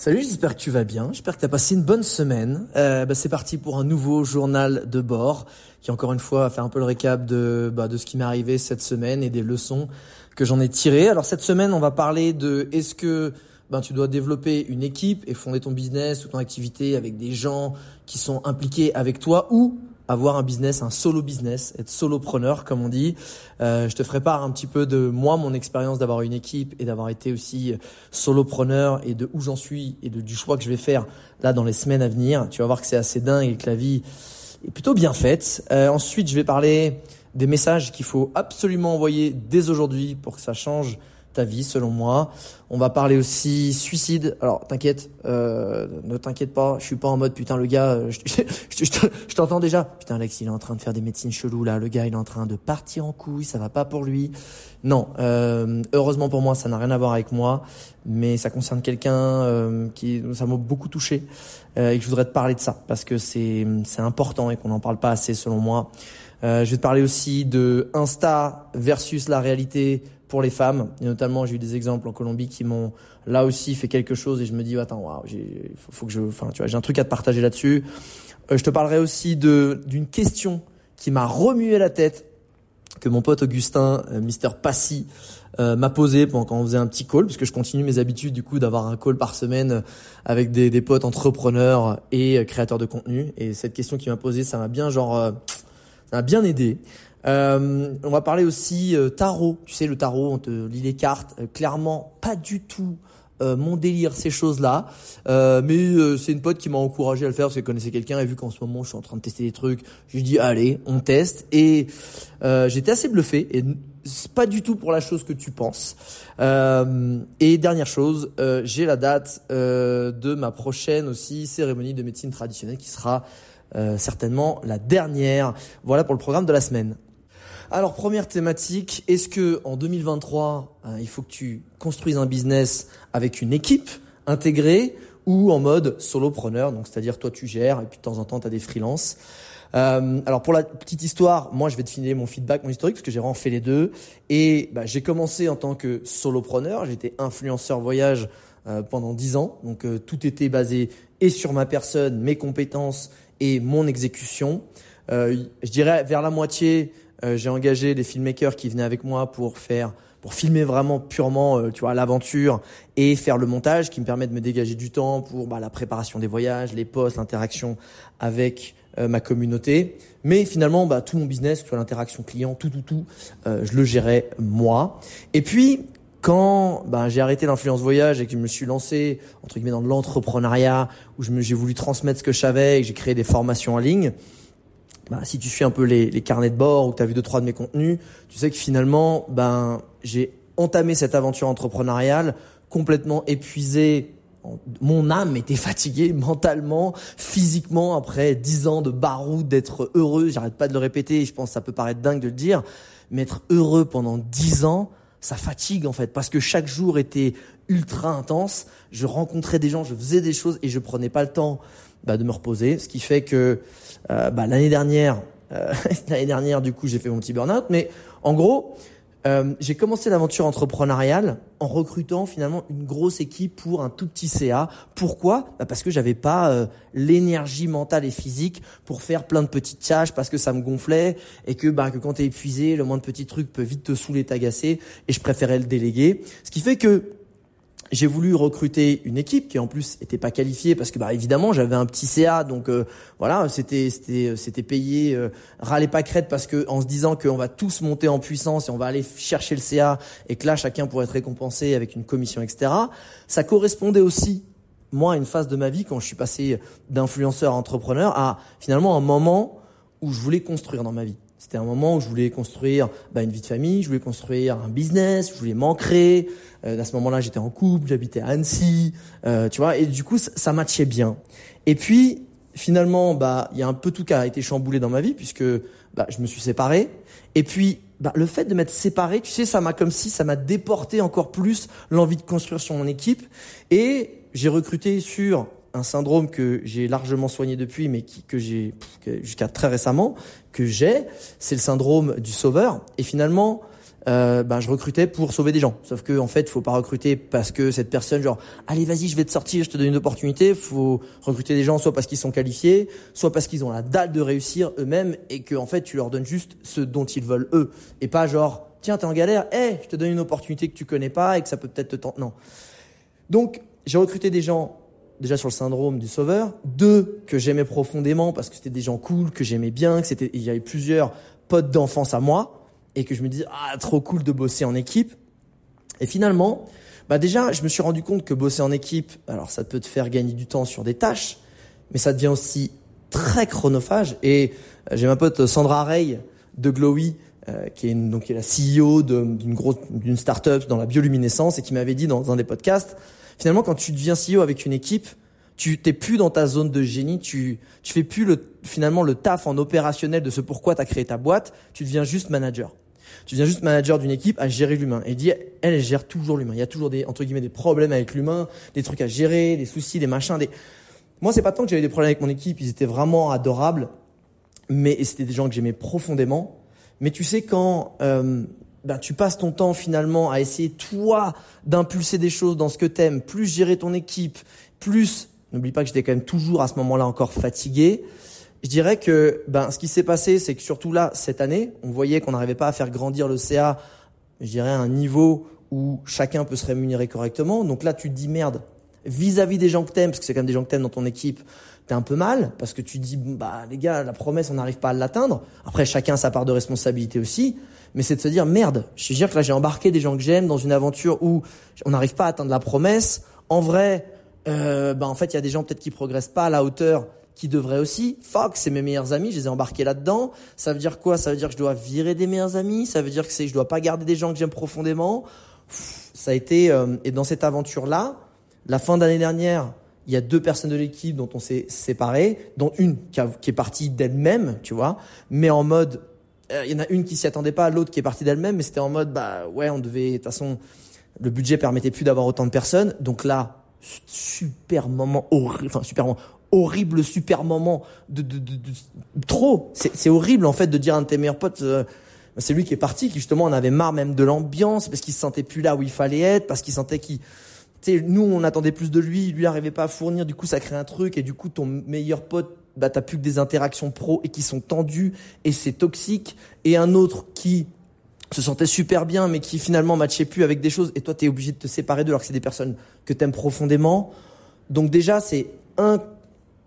Salut, j'espère que tu vas bien. J'espère que tu as passé une bonne semaine. Euh, bah, c'est parti pour un nouveau journal de bord qui, encore une fois, va faire un peu le récap de, bah, de ce qui m'est arrivé cette semaine et des leçons que j'en ai tirées. Alors cette semaine, on va parler de est-ce que ben, tu dois développer une équipe et fonder ton business ou ton activité avec des gens qui sont impliqués avec toi ou avoir un business, un solo business, être solopreneur comme on dit. Euh, je te ferai part un petit peu de moi, mon expérience d'avoir une équipe et d'avoir été aussi solopreneur et de où j'en suis et du choix que je vais faire là dans les semaines à venir. Tu vas voir que c'est assez dingue et que la vie est plutôt bien faite. Euh, ensuite, je vais parler des messages qu'il faut absolument envoyer dès aujourd'hui pour que ça change ta vie, selon moi. On va parler aussi suicide. Alors, t'inquiète, euh, ne t'inquiète pas, je suis pas en mode putain le gars, euh, je, t'entends déjà. Putain Alex, il est en train de faire des médecines cheloues là. Le gars, il est en train de partir en couille, ça va pas pour lui. Non, euh, heureusement pour moi, ça n'a rien à voir avec moi, mais ça concerne quelqu'un euh, qui, ça m'a beaucoup touché euh, et que je voudrais te parler de ça parce que c'est c'est important et qu'on n'en parle pas assez selon moi. Euh, je vais te parler aussi de Insta versus la réalité pour les femmes. Et notamment, j'ai eu des exemples en Colombie qui m'ont là aussi fait quelque chose et je me dis, attends, waouh, j'ai, faut, que je, enfin, tu vois, j'ai un truc à te partager là-dessus. Euh, je te parlerai aussi de, d'une question qui m'a remué la tête que mon pote Augustin, euh, Mister Passy, euh, m'a posé pendant quand on faisait un petit call, puisque je continue mes habitudes du coup d'avoir un call par semaine avec des, des potes entrepreneurs et créateurs de contenu. Et cette question qui m'a posé, ça m'a bien genre, ça m'a bien aidé. Euh, on va parler aussi euh, tarot. Tu sais, le tarot, on te lit les cartes. Euh, clairement, pas du tout euh, mon délire, ces choses-là. mais c'est une pote qui m'a encouragé à le faire parce qu'elle connaissait quelqu'un et vu qu'en ce moment, je suis en train de tester des trucs, j'ai dit, allez, on teste. Et j'étais assez bluffé. Et c'est pas du tout pour la chose que tu penses. et dernière chose, j'ai la date de ma prochaine aussi cérémonie de médecine traditionnelle qui sera certainement la dernière. Voilà pour le programme de la semaine. Alors première thématique, est-ce que en 2023, hein, il faut que tu construises un business avec une équipe intégrée ou en mode solopreneur, donc c'est-à-dire toi tu gères et puis de temps en temps tu as des freelances. Euh, alors pour la petite histoire, moi je vais te filer mon feedback, mon historique parce que j'ai vraiment fait les deux et bah, j'ai commencé en tant que solopreneur, j'étais influenceur voyage euh, pendant dix ans, donc euh, tout était basé et sur ma personne, mes compétences et mon exécution. Je dirais vers la moitié, euh, j'ai engagé des filmmakers qui venaient avec moi pour faire pour filmer vraiment purement euh, tu vois l'aventure et faire le montage qui me permet de me dégager du temps pour bah, la préparation des voyages, les posts, l'interaction avec euh, ma communauté. Mais finalement, bah, tout mon business, soit l'interaction client, tout, tout, tout, je le gérais moi. Et puis, quand bah, j'ai arrêté l'influence voyage et que je me suis lancé entre guillemets dans l'entrepreneuriat, où j'ai voulu transmettre ce que je savais et que j'ai créé des formations en ligne, bah, si tu suis un peu les, les carnets de bord ou que tu as vu deux trois de mes contenus, tu sais que finalement, ben j'ai entamé cette aventure entrepreneuriale complètement épuisé. Mon âme était fatiguée mentalement, physiquement après dix ans de baroud, d'être heureux. J'arrête pas de le répéter. Je pense que ça peut paraître dingue de le dire, mais être heureux pendant dix ans, ça fatigue en fait parce que chaque jour était ultra intense. Je rencontrais des gens, je faisais des choses et je prenais pas le temps bah, de me reposer, ce qui fait que euh, bah, l'année dernière, euh, l'année dernière du coup j'ai fait mon petit burn-out, mais en gros euh, j'ai commencé l'aventure entrepreneuriale en recrutant finalement une grosse équipe pour un tout petit CA. Pourquoi? Bah Parce que j'avais pas euh, l'énergie mentale et physique pour faire plein de petites tâches parce que ça me gonflait et que bah que quand t'es épuisé, le moindre petit truc peut vite te saouler, t'agacer et je préférais le déléguer. Ce qui fait que j'ai voulu recruter une équipe qui en plus était pas qualifiée parce que bah évidemment j'avais un petit CA donc euh, voilà c'était c'était c'était payé euh, râlez pas crête parce que en se disant qu'on va tous monter en puissance et on va aller chercher le CA et que là chacun pourrait être récompensé avec une commission etc ça correspondait aussi moi à une phase de ma vie quand je suis passé d'influenceur à entrepreneur à finalement un moment où je voulais construire dans ma vie C'était un moment où je voulais construire bah, une vie de famille, je voulais construire un business, je voulais m'ancrer. Euh, à ce moment-là, j'étais en couple, j'habitais à Annecy, euh, tu vois. Et du coup, ça, matchait bien. Et puis, finalement, bah, il y a un peu tout qui a été chamboulé dans ma vie puisque bah, je me suis séparé. Et puis, bah, le fait de m'être séparé, tu sais, ça m'a comme si ça m'a déporté encore plus l'envie de construire sur mon équipe. Et j'ai recruté sur un syndrome que j'ai largement soigné depuis, mais qui, que j'ai jusqu'à très récemment que j'ai, c'est le syndrome du sauveur. Et finalement, euh, ben, je recrutais pour sauver des gens. Sauf que en fait, faut pas recruter parce que cette personne, genre, allez, vas-y, je vais te sortir, je te donne une opportunité. Faut recruter des gens soit parce qu'ils sont qualifiés, soit parce qu'ils ont la dalle de réussir eux-mêmes et que en fait, tu leur donnes juste ce dont ils veulent eux, et pas genre, tiens, t'es en galère, hé, je te donne une opportunité que tu connais pas et que ça peut peut-être te tenter. Non. Donc, j'ai recruté des gens déjà sur le syndrome du sauveur, deux que j'aimais profondément parce que c'était des gens cool, que j'aimais bien, que c'était, il y avait plusieurs potes d'enfance à moi et que je me disais ah trop cool de bosser en équipe. Et finalement, bah déjà, je me suis rendu compte que bosser en équipe, alors ça peut te faire gagner du temps sur des tâches, mais ça devient aussi très chronophage. Et euh, j'ai ma pote Sandra Rey de Glowy, euh, qui est donc qui est la CEO d'une grosse d'une startup dans la bioluminescence et qui m'avait dit dans un des podcasts, finalement quand tu deviens CEO avec une équipe, tu t'es plus dans ta zone de génie, tu tu fais plus le finalement le taf en opérationnel de ce pourquoi tu as créé ta boîte, tu deviens juste manager. Tu deviens juste manager d'une équipe à gérer l'humain. Et dit, elle, elle gère toujours l'humain. Il y a toujours des entre guillemets des problèmes avec l'humain, des trucs à gérer, des soucis, des machins, des Moi, c'est pas tant que j'avais des problèmes avec mon équipe, ils étaient vraiment adorables, mais c'était des gens que j'aimais profondément. Mais tu sais quand euh, ben, tu passes ton temps finalement à essayer toi d'impulser des choses dans ce que t'aimes, plus gérer ton équipe, plus N'oublie pas que j'étais quand même toujours à ce moment-là encore fatigué. Je dirais que ben, ce qui s'est passé, c'est que surtout là, cette année, on voyait qu'on n'arrivait pas à faire grandir le CA, je dirais, à un niveau où chacun peut se rémunérer correctement. Donc là, tu te dis merde, vis-à-vis des gens que t'aimes, parce que c'est quand même des gens que t'aimes dans ton équipe, t'es un peu mal, parce que tu te dis, bah les gars, la promesse, on n'arrive pas à l'atteindre. Après, chacun a sa part de responsabilité aussi, mais c'est de se dire, merde, je suis dire que là, j'ai embarqué des gens que j'aime dans une aventure où on n'arrive pas à atteindre la promesse. En vrai, euh, bah en fait, il y a des gens peut-être qui progressent pas à la hauteur qui devraient aussi. Fuck, c'est mes meilleurs amis, je les ai embarqués là-dedans. Ça veut dire quoi? Ça veut dire que je dois virer des meilleurs amis? Ça veut dire que c'est je dois pas garder des gens que j'aime profondément? ça a été euh, et dans cette aventure-là, la fin d'année dernière, il y a deux personnes de l'équipe dont on s'est séparés, dont une qui, qui est partie d'elle-même, tu vois, mais en mode il y en a une qui s'y attendait pas, l'autre qui est partie d'elle-même, mais c'était en mode bah ouais, on devait de toute façon le budget permettait plus d'avoir autant de personnes, donc là super moment horrible, enfin super moment, horrible super moment de, de, de, de trop. C'est horrible en fait de dire à un de tes meilleurs potes. Euh, c'est lui qui est parti, qui justement en avait marre même de l'ambiance parce qu'il se sentait plus là où il fallait être, parce qu'il sentait qu'il, tu sais, nous on attendait plus de lui, lui arrivait pas à fournir, du coup ça crée un truc et du coup ton meilleur pote, bah t'as plus que des interactions pro et qui sont tendues et c'est toxique. Et un autre qui se sentait super bien, mais qui finalement matchait plus avec des choses, et toi, tu es obligé de te séparer d'eux alors que c'est des personnes que tu aimes profondément. Donc déjà, c'est un,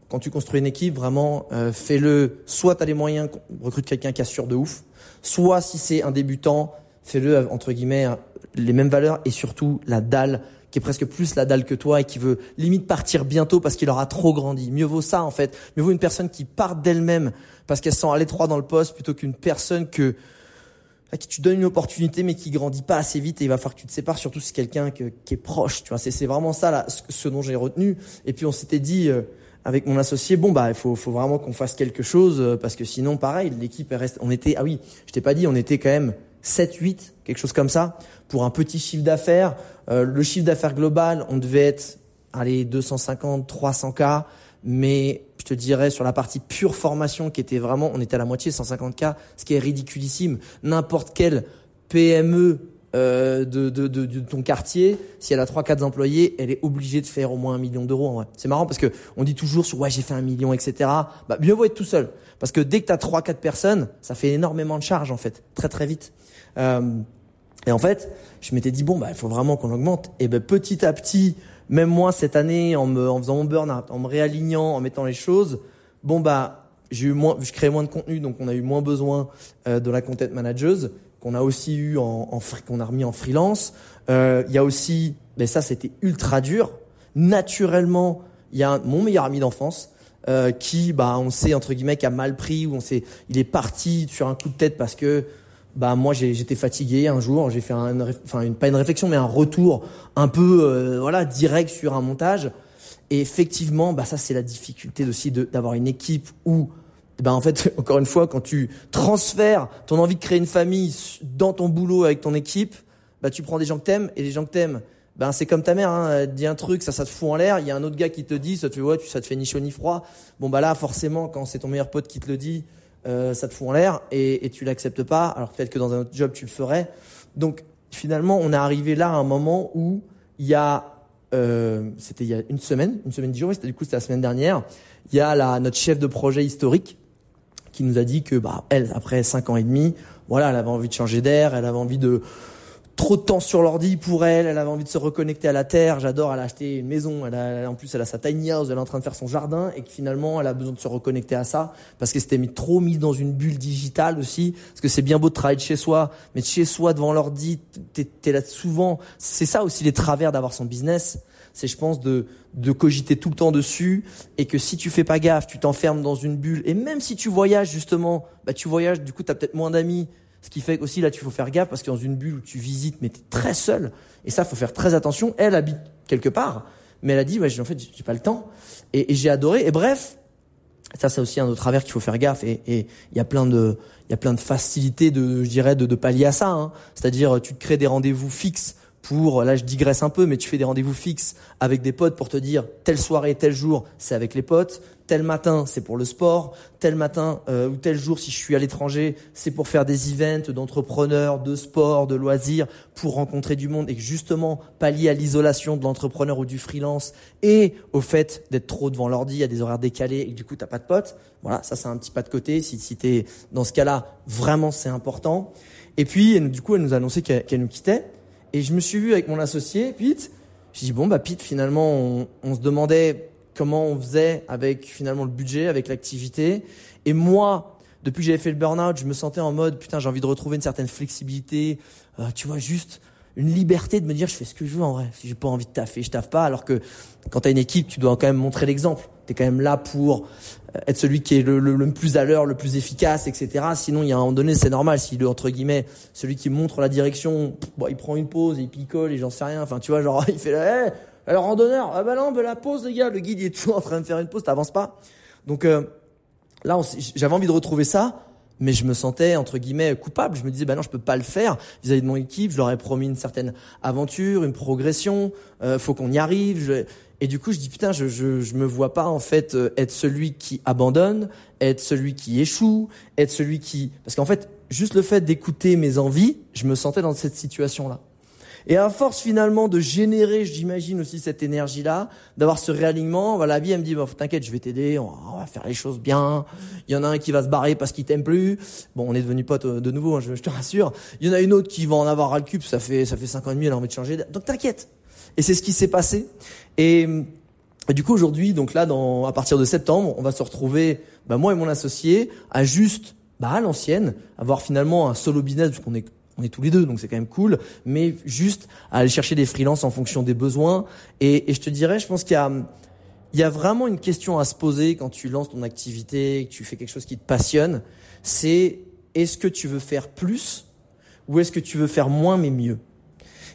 quand tu construis une équipe, vraiment, euh, fais-le, soit tu as les moyens, recrute quelqu'un qui assure de ouf, soit si c'est un débutant, fais-le, entre guillemets, les mêmes valeurs, et surtout la dalle, qui est presque plus la dalle que toi et qui veut limite partir bientôt parce qu'il aura trop grandi. Mieux vaut ça, en fait. Mieux vaut une personne qui part d'elle-même parce qu'elle sent à l'étroit dans le poste plutôt qu'une personne que à qui tu donnes une opportunité mais qui grandit pas assez vite et il va falloir que tu te sépares surtout si c'est quelqu'un qui est proche tu vois c'est c'est vraiment ça là ce, dont j'ai retenu et puis on s'était dit euh, avec mon associé bon bah il faut faut vraiment qu'on fasse quelque chose euh, parce que sinon pareil l'équipe reste on était ah oui je t'ai pas dit on était quand même 7 8 quelque chose comme ça pour un petit chiffre d'affaires euh, le chiffre d'affaires global on devait être allez 250 300 k mais je te dirais sur la partie pure formation qui était vraiment, on était à la moitié, 150K, ce qui est ridiculissime. N'importe quelle PME euh, de, de, de, de, ton quartier, si elle a trois quatre employés, elle est obligée de faire au moins un million d'euros en. C'est marrant parce que on dit toujours sur ouais j'ai fait un million, etc. Bah mieux vaut être tout seul. Parce que dès que tu as trois quatre personnes, ça fait énormément de charges en fait, très très vite. Euh, et en fait, je m'étais dit bon bah il faut vraiment qu'on augmente. Et ben petit à petit, même moi cette année en me en faisant mon burn en me réalignant, en mettant les choses, bon bah j'ai eu moins, je créais moins de contenu, donc on a eu moins besoin euh, de la content manageuse qu'on a aussi eu en, en qu'on a remis en freelance. Euh, il y a aussi, mais ça c'était ultra dur. Naturellement, il y a mon meilleur ami d'enfance euh, qui, bah, on sait entre guillemets, qui a mal pris ou on sait, il est parti sur un coup de tête parce que, bah, moi j'étais fatigué un jour, j'ai fait un, enfin une, pas une réflexion mais un retour un peu, euh, voilà, direct sur un montage. Et effectivement, bah ça c'est la difficulté aussi d'avoir une équipe où ben en fait, encore une fois, quand tu transfères ton envie de créer une famille dans ton boulot avec ton équipe, bah tu prends des gens que t'aimes et les gens que t'aimes, ben c'est comme ta mère, hein, elle dit un truc, ça, ça te fout en l'air. Il y a un autre gars qui te dit, ça te fait ouais, ça te fait ni chaud ni froid. Bon bah là, forcément, quand c'est ton meilleur pote qui te le dit, euh, ça te fout en l'air et, et tu l'acceptes pas. Alors peut-être que dans un autre job tu le ferais. Donc finalement, on est arrivé là à un moment où il y a, euh, c'était il y a une semaine, une semaine dix jours, c'était du coup c'était la semaine dernière. Il y a la notre chef de projet historique qui nous a dit que bah elle après cinq ans et demi, voilà, elle avait envie de changer d'air, elle avait envie de trop de temps sur l'ordi pour elle, elle avait envie de se reconnecter à la terre, j'adore, elle a acheté une maison, elle a, en plus elle a sa tiny house, elle est en train de faire son jardin et que finalement elle a besoin de se reconnecter à ça parce qu'elle s'était mis trop mise dans une bulle digitale aussi, parce que c'est bien beau de travailler de chez soi, mais de chez soi devant l'ordi, t'es, là souvent, c'est ça aussi les travers d'avoir son business, c'est je pense de, de cogiter tout le temps dessus et que si tu fais pas gaffe, tu t'enfermes dans une bulle et même si tu voyages justement, bah tu voyages, du coup tu as peut-être moins d'amis, ce qui fait aussi là, tu faut faire gaffe parce que dans une bulle où tu visites, mais tu es très seul. Et ça, faut faire très attention. Elle habite quelque part, mais elle a dit, ouais, en fait, j'ai pas le temps. Et, j'ai adoré. Et bref, ça, c'est aussi un autre travers qu'il faut faire gaffe. Et il y a plein de, il y a plein de facilités de, je dirais, de, de pallier à ça. Hein. C'est-à-dire, tu te crées des rendez-vous fixes pour, là je digresse un peu, mais tu fais des rendez-vous fixes avec des potes pour te dire telle soirée, tel jour, c'est avec les potes, tel matin c'est pour le sport, tel matin euh, ou tel jour si je suis à l'étranger, c'est pour faire des events d'entrepreneurs, de sport, de loisirs, pour rencontrer du monde et justement pallier à l'isolation de l'entrepreneur ou du freelance et au fait d'être trop devant l'ordi à des horaires décalés et du coup t'as pas de potes. Voilà, ça c'est un petit pas de côté. Si, si t'es dans ce cas-là, vraiment c'est important. Et puis du coup elle nous a annoncé qu'elle nous quittait. Et je me suis vu avec mon associé, Pete. J'ai dit, bon, bah, Pete, finalement, on, on se demandait comment on faisait avec finalement le budget, avec l'activité. Et moi, depuis que j'avais fait le burn-out, je me sentais en mode, putain, j'ai envie de retrouver une certaine flexibilité. Euh, tu vois, juste une liberté de me dire, je fais ce que je veux en vrai. Si j'ai pas envie de taffer, je taffe pas. Alors que quand tu as une équipe, tu dois quand même montrer l'exemple. Tu es quand même là pour être celui qui est le, le, plus à l'heure, le plus efficace, etc. Sinon, il y a un moment donné, c'est normal. Si le entre guillemets, celui qui montre la direction, bon, il prend une pause, il picole et j'en sais rien. Enfin, tu vois, genre, il fait là, hey, alors randonneur, ah bah non, bah la pause, les gars, le guide il est toujours en train de faire une pause, t'avances pas. Donc euh, là, j'avais envie de retrouver ça, mais je me sentais entre guillemets coupable. Je me disais, bah non, je peux pas le faire vis-à-vis de mon équipe. Je leur ai promis une certaine aventure, une progression. Euh, faut qu'on y arrive. Et du coup, je dis putain, je, je, je me vois pas en fait euh, être celui qui abandonne, être celui qui échoue, être celui qui parce qu'en fait, juste le fait d'écouter mes envies, je me sentais dans cette situation-là. Et à force finalement de générer, j'imagine aussi cette énergie-là, d'avoir ce réalignement, voilà, la vie elle me dit bon, t'inquiète, je vais t'aider, on va faire les choses bien. Il y en a un qui va se barrer parce qu'il t'aime plus. Bon, on est devenu potes euh, de nouveau, hein, je, te rassure. Il y en a une autre qui va en avoir ras le cul, ça fait ça fait cinq ans et demi, elle a envie de changer. Donc t'inquiète, et c'est ce qui s'est passé. Et, du coup aujourd'hui, donc là, dans, à partir de septembre, on va se retrouver, bah, moi et mon associé, à juste, bah, à l'ancienne, avoir finalement un solo business, parce qu'on est on est tous les deux, donc c'est quand même cool, mais juste à aller chercher des freelances en fonction des besoins. Et, et je te dirais, je pense qu'il y a, il y a vraiment une question à se poser quand tu lances ton activité, que tu fais quelque chose qui te passionne, c'est est-ce que tu veux faire plus ou est-ce que tu veux faire moins mais mieux?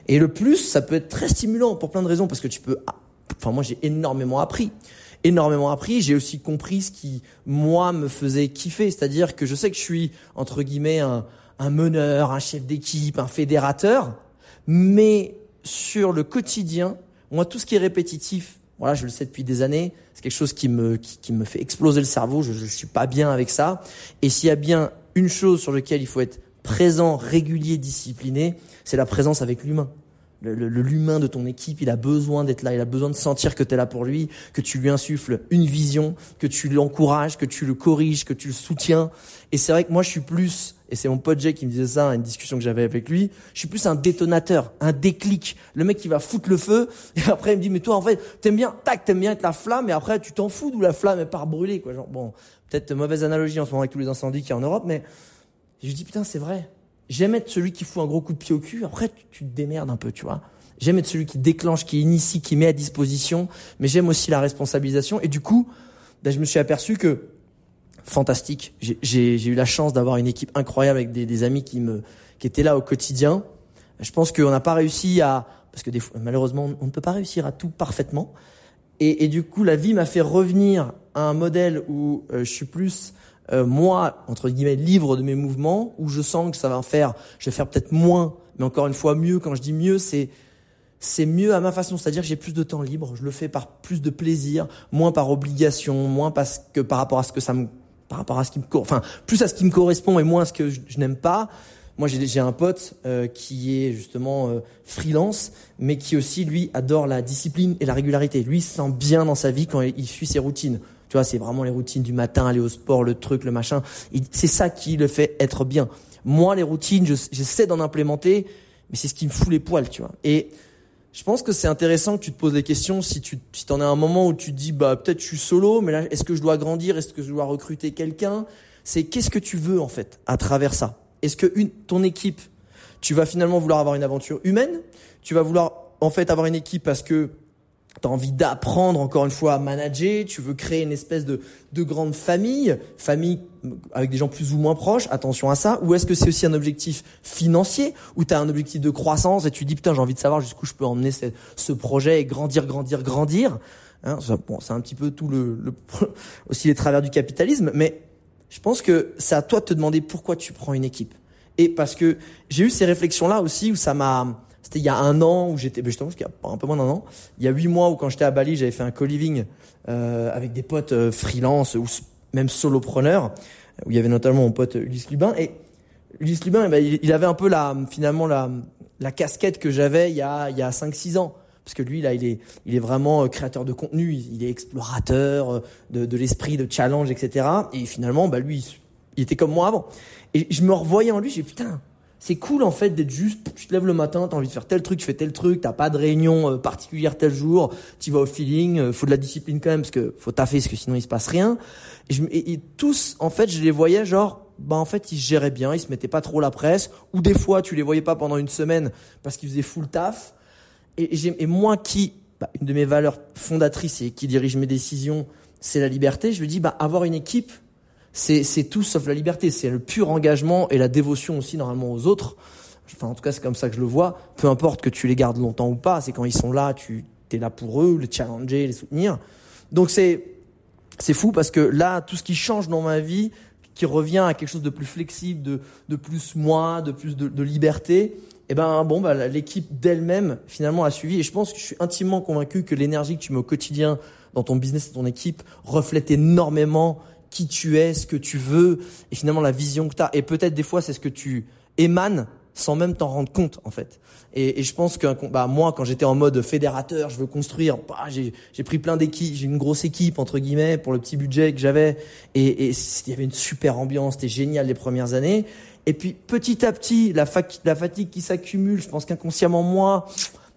Et le plus, ça peut être très stimulant pour plein de raisons parce que tu peux, enfin moi j'ai énormément appris, énormément appris. J'ai aussi compris ce qui moi me faisait kiffer, c'est-à-dire que je sais que je suis entre guillemets un, un meneur, un chef d'équipe, un fédérateur, mais sur le quotidien, moi tout ce qui est répétitif, voilà, je le sais depuis des années, c'est quelque chose qui me qui, qui, me fait exploser le cerveau. Je, je suis pas bien avec ça. Et s'il y a bien une chose sur laquelle il faut être présent, régulier, discipliné, c'est la présence avec l'humain. L'humain de ton équipe, il a besoin d'être là, il a besoin de sentir que tu es là pour lui, que tu lui insuffles une vision, que tu l'encourages, que tu le corriges, que tu le soutiens. Et c'est vrai que moi je suis plus, et c'est mon pote Jay qui me disait ça, une discussion que j'avais avec lui, je suis plus un détonateur, un déclic. Le mec qui va foutre le feu, et après il me dit, mais toi en fait, t'aimes bien, tac, t'aimes bien être la flamme, et après tu t'en fous d'où la flamme est part brûler, quoi. Genre, bon, peut-être mauvaise analogie en ce moment avec tous les incendies qu'il y a en Europe, mais je dis, putain, c'est vrai. J'aime être celui qui fout un gros coup de pied au cul. Après, tu, te démerdes un peu, tu vois. J'aime être celui qui déclenche, qui initie, qui met à disposition. Mais j'aime aussi la responsabilisation. Et du coup, ben, je me suis aperçu que fantastique. J'ai eu la chance d'avoir une équipe incroyable avec des, des, amis qui me qui étaient là au quotidien. Je pense qu'on n'a pas réussi à parce que des fois, malheureusement on ne peut pas réussir à tout parfaitement. Et, et du coup, la vie m'a fait revenir à un modèle où euh, je suis plus euh, moi entre guillemets libre de mes mouvements, où je sens que ça va faire, je vais faire peut-être moins, mais encore une fois mieux. Quand je dis mieux, c'est c'est mieux à ma façon, c'est-à-dire que j'ai plus de temps libre, je le fais par plus de plaisir, moins par obligation, moins parce que par rapport à ce que ça me par rapport à ce qui me enfin plus à ce qui me correspond et moins à ce que je, n'aime pas. Moi, j'ai un pote euh, qui est justement euh, freelance, mais qui aussi lui adore la discipline et la régularité. Lui il se sent bien dans sa vie quand il, suit ses routines. Tu vois, c'est vraiment les routines du matin, aller au sport, le truc, le machin. C'est ça qui le fait être bien. Moi, les routines, j'essaie d'en implémenter, mais c'est ce qui me fout les poils, tu vois. Et je pense que c'est intéressant que tu te poses des questions si tu si en as un moment où tu te dis bah peut-être je suis solo mais là est-ce que je dois grandir? Est-ce que je dois recruter quelqu'un? C'est qu'est-ce que tu veux en fait à travers ça? Est-ce que une ton équipe tu vas finalement vouloir avoir une aventure humaine? Tu vas vouloir en fait avoir une équipe parce que tu as envie d'apprendre encore une fois à manager, tu veux créer une espèce de, de grande famille, famille avec des gens plus ou moins proches, attention à ça, ou est-ce que c'est aussi un objectif financier, ou tu as un objectif de croissance et tu dis putain j'ai envie de savoir jusqu'où je peux emmener ce, ce projet et grandir, grandir, grandir. Hein, bon, c'est un petit peu tout le, le, aussi les travers du capitalisme, mais je pense que c'est à toi de te demander pourquoi tu prends une équipe. Et parce que j'ai eu ces réflexions-là aussi où ça m'a c'était il y a un an où j'étais, ben, justement, il y a un peu moins d'un an. Il y a huit mois où quand j'étais à Bali, j'avais fait un co-living euh, avec des potes euh, freelance ou même solopreneurs, où il y avait notamment mon pote Ulysse Lubin. Et Ulysse Lubin, eh ben, il avait un peu la, finalement la, la casquette que j'avais il y a, il y a 5-6 ans. Parce que lui, là, il est, il est vraiment euh, créateur de contenu, il est explorateur euh, de, de l'esprit, de challenge, etc. Et finalement, bah, lui, il était comme moi avant. Et je me revoyais en lui, j'ai putain, c'est cool en fait d'être juste, tu te lèves le matin, t'as envie de faire tel truc, tu fais tel truc, t'as pas de réunion euh, particulière tel jour, tu vas au feeling, euh, faut de la discipline quand même parce que faut taffer parce que sinon il se passe rien. Et, je, tous, en fait, je les voyais genre, bah en fait ils géraient bien, ils se mettaient pas trop la presse, ou des fois tu les voyais pas pendant une semaine parce qu'ils faisaient full taf. Et, et, et moi qui, bah, une de mes valeurs fondatrices et qui dirige mes décisions, c'est la liberté. Je me dis, bah avoir une équipe c'est tout sauf la liberté. C'est le pur engagement et la dévotion aussi normalement aux autres. Enfin, en tout cas, c'est comme ça que je le vois. Peu importe que tu les gardes longtemps ou pas, c'est quand ils sont là, tu es là pour eux, les challenger, les soutenir. Donc c'est c'est fou parce que là, tout ce qui change dans ma vie, qui revient à quelque chose de plus flexible, de, de plus moi, de plus de, de liberté, et eh ben bon, bah, l'équipe d'elle-même finalement a suivi. Et je pense que je suis intimement convaincu que l'énergie que tu mets au quotidien dans ton business et ton équipe reflète énormément qui tu es, ce que tu veux, et finalement la vision que tu as. Et peut-être des fois, c'est ce que tu émanes sans même t'en rendre compte en fait. Et, et je pense que bah, moi, quand j'étais en mode fédérateur, je veux construire, bah, j'ai pris plein d'équipes, j'ai une grosse équipe entre guillemets pour le petit budget que j'avais, et il y avait une super ambiance, c'était génial les premières années. Et puis petit à petit, la, la fatigue qui s'accumule, je pense qu'inconsciemment moi,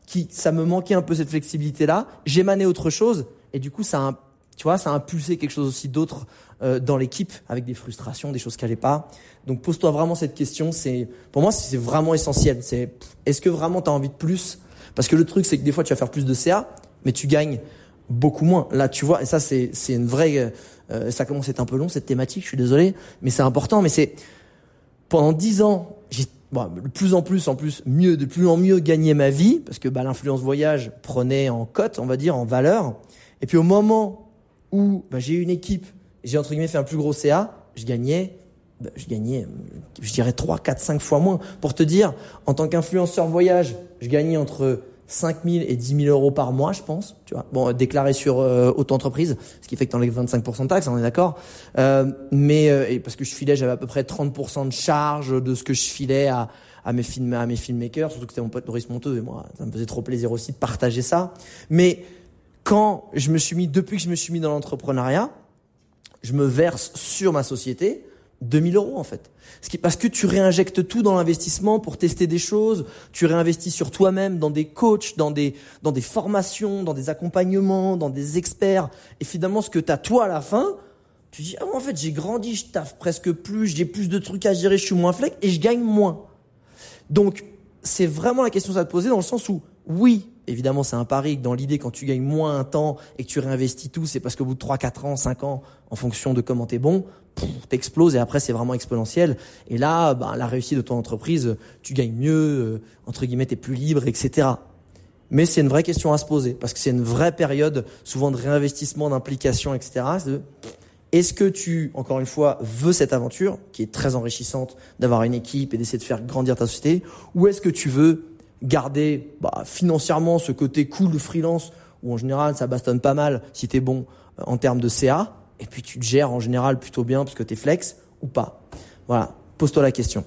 qui ça me manquait un peu cette flexibilité là, j'émanais autre chose, et du coup ça a, tu vois, ça a impulsé quelque chose aussi d'autre euh, dans l'équipe avec des frustrations, des choses qui n'allaient pas. Donc pose-toi vraiment cette question. C'est pour moi c'est vraiment essentiel. C'est est-ce que vraiment tu as envie de plus? Parce que le truc c'est que des fois tu vas faire plus de CA, mais tu gagnes beaucoup moins. Là tu vois et ça c'est c'est une vraie. Euh, ça commence à être un peu long cette thématique. Je suis désolé, mais c'est important. Mais c'est pendant dix ans j'ai bon, de plus en plus, en plus, mieux, de plus en mieux gagner ma vie, parce que bah, l'influence voyage prenait en cote, on va dire, en valeur. Et puis au moment où bah, j'ai une équipe j'ai entre guillemets fait un plus gros CA, je gagnais, bah, je gagnais, je dirais 3, 4, 5 fois moins. Pour te dire, en tant qu'influenceur voyage, je gagnais entre 5 000 et 10 000 euros par mois, je pense. Tu vois, bon, déclaré sur euh, auto-entreprise, ce qui fait que tu enlèves 25% de taxes, on est d'accord. Euh, mais euh, et parce que je filais, j'avais à peu près 30% de charge de ce que je filais à, à mes film, à mes filmmakers, surtout que c'était mon pote Maurice Monteux et moi, ça me faisait trop plaisir aussi de partager ça. Mais quand je me suis mis, depuis que je me suis mis dans l'entrepreneuriat, je me verse sur ma société 2000 euros en fait. Parce que tu réinjectes tout dans l'investissement pour tester des choses, tu réinvestis sur toi-même dans des coachs, dans des, dans des formations, dans des accompagnements, dans des experts. Et finalement, ce que tu as toi à la fin, tu dis, ah en fait, j'ai grandi, je taffe presque plus, j'ai plus de trucs à gérer, je suis moins flex et je gagne moins. Donc, c'est vraiment la question à te poser dans le sens où, oui, évidemment c'est un pari, que dans l'idée quand tu gagnes moins un temps et que tu réinvestis tout, c'est parce qu'au bout de 3, 4 ans, 5 ans, en fonction de comment t'es bon, t'exploses et après c'est vraiment exponentiel. Et là, bah, la réussite de ton entreprise, tu gagnes mieux, euh, entre guillemets, t'es plus libre, etc. Mais c'est une vraie question à se poser parce que c'est une vraie période souvent de réinvestissement, d'implication, etc. Est-ce que tu, encore une fois, veux cette aventure qui est très enrichissante d'avoir une équipe et d'essayer de faire grandir ta société, ou est-ce que tu veux garder bah, financièrement ce côté cool freelance où en général ça bastonne pas mal si tu es bon euh, en termes de CA, et puis tu te gères en général plutôt bien parce que tu es flex ou pas. Voilà, pose-toi la question.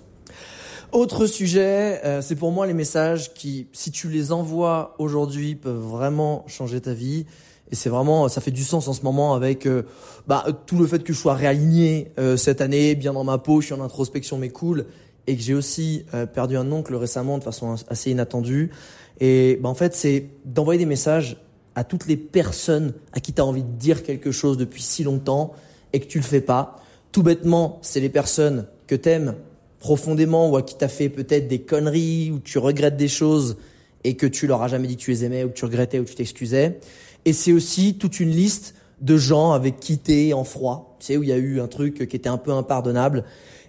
Autre sujet, euh, c'est pour moi les messages qui, si tu les envoies aujourd'hui, peuvent vraiment changer ta vie. Et c'est vraiment, ça fait du sens en ce moment avec euh, bah, tout le fait que je sois réaligné cette année, bien dans ma peau, je suis en introspection mais cool, et que j'ai aussi perdu un oncle récemment de façon assez inattendue. Et bah, en fait, c'est d'envoyer des messages à toutes les personnes à qui tu as envie de dire quelque chose depuis si longtemps et que tu le fais pas. Tout bêtement, c'est les personnes que t'aimes profondément ou à qui t'as fait peut-être des conneries ou tu regrettes des choses et que tu leur as jamais dit que tu les aimais ou que tu regrettais ou que tu t'excusais. Et c'est aussi toute une liste de gens avec qui t'es en froid, tu sais, où il y a eu un truc qui était un peu impardonnable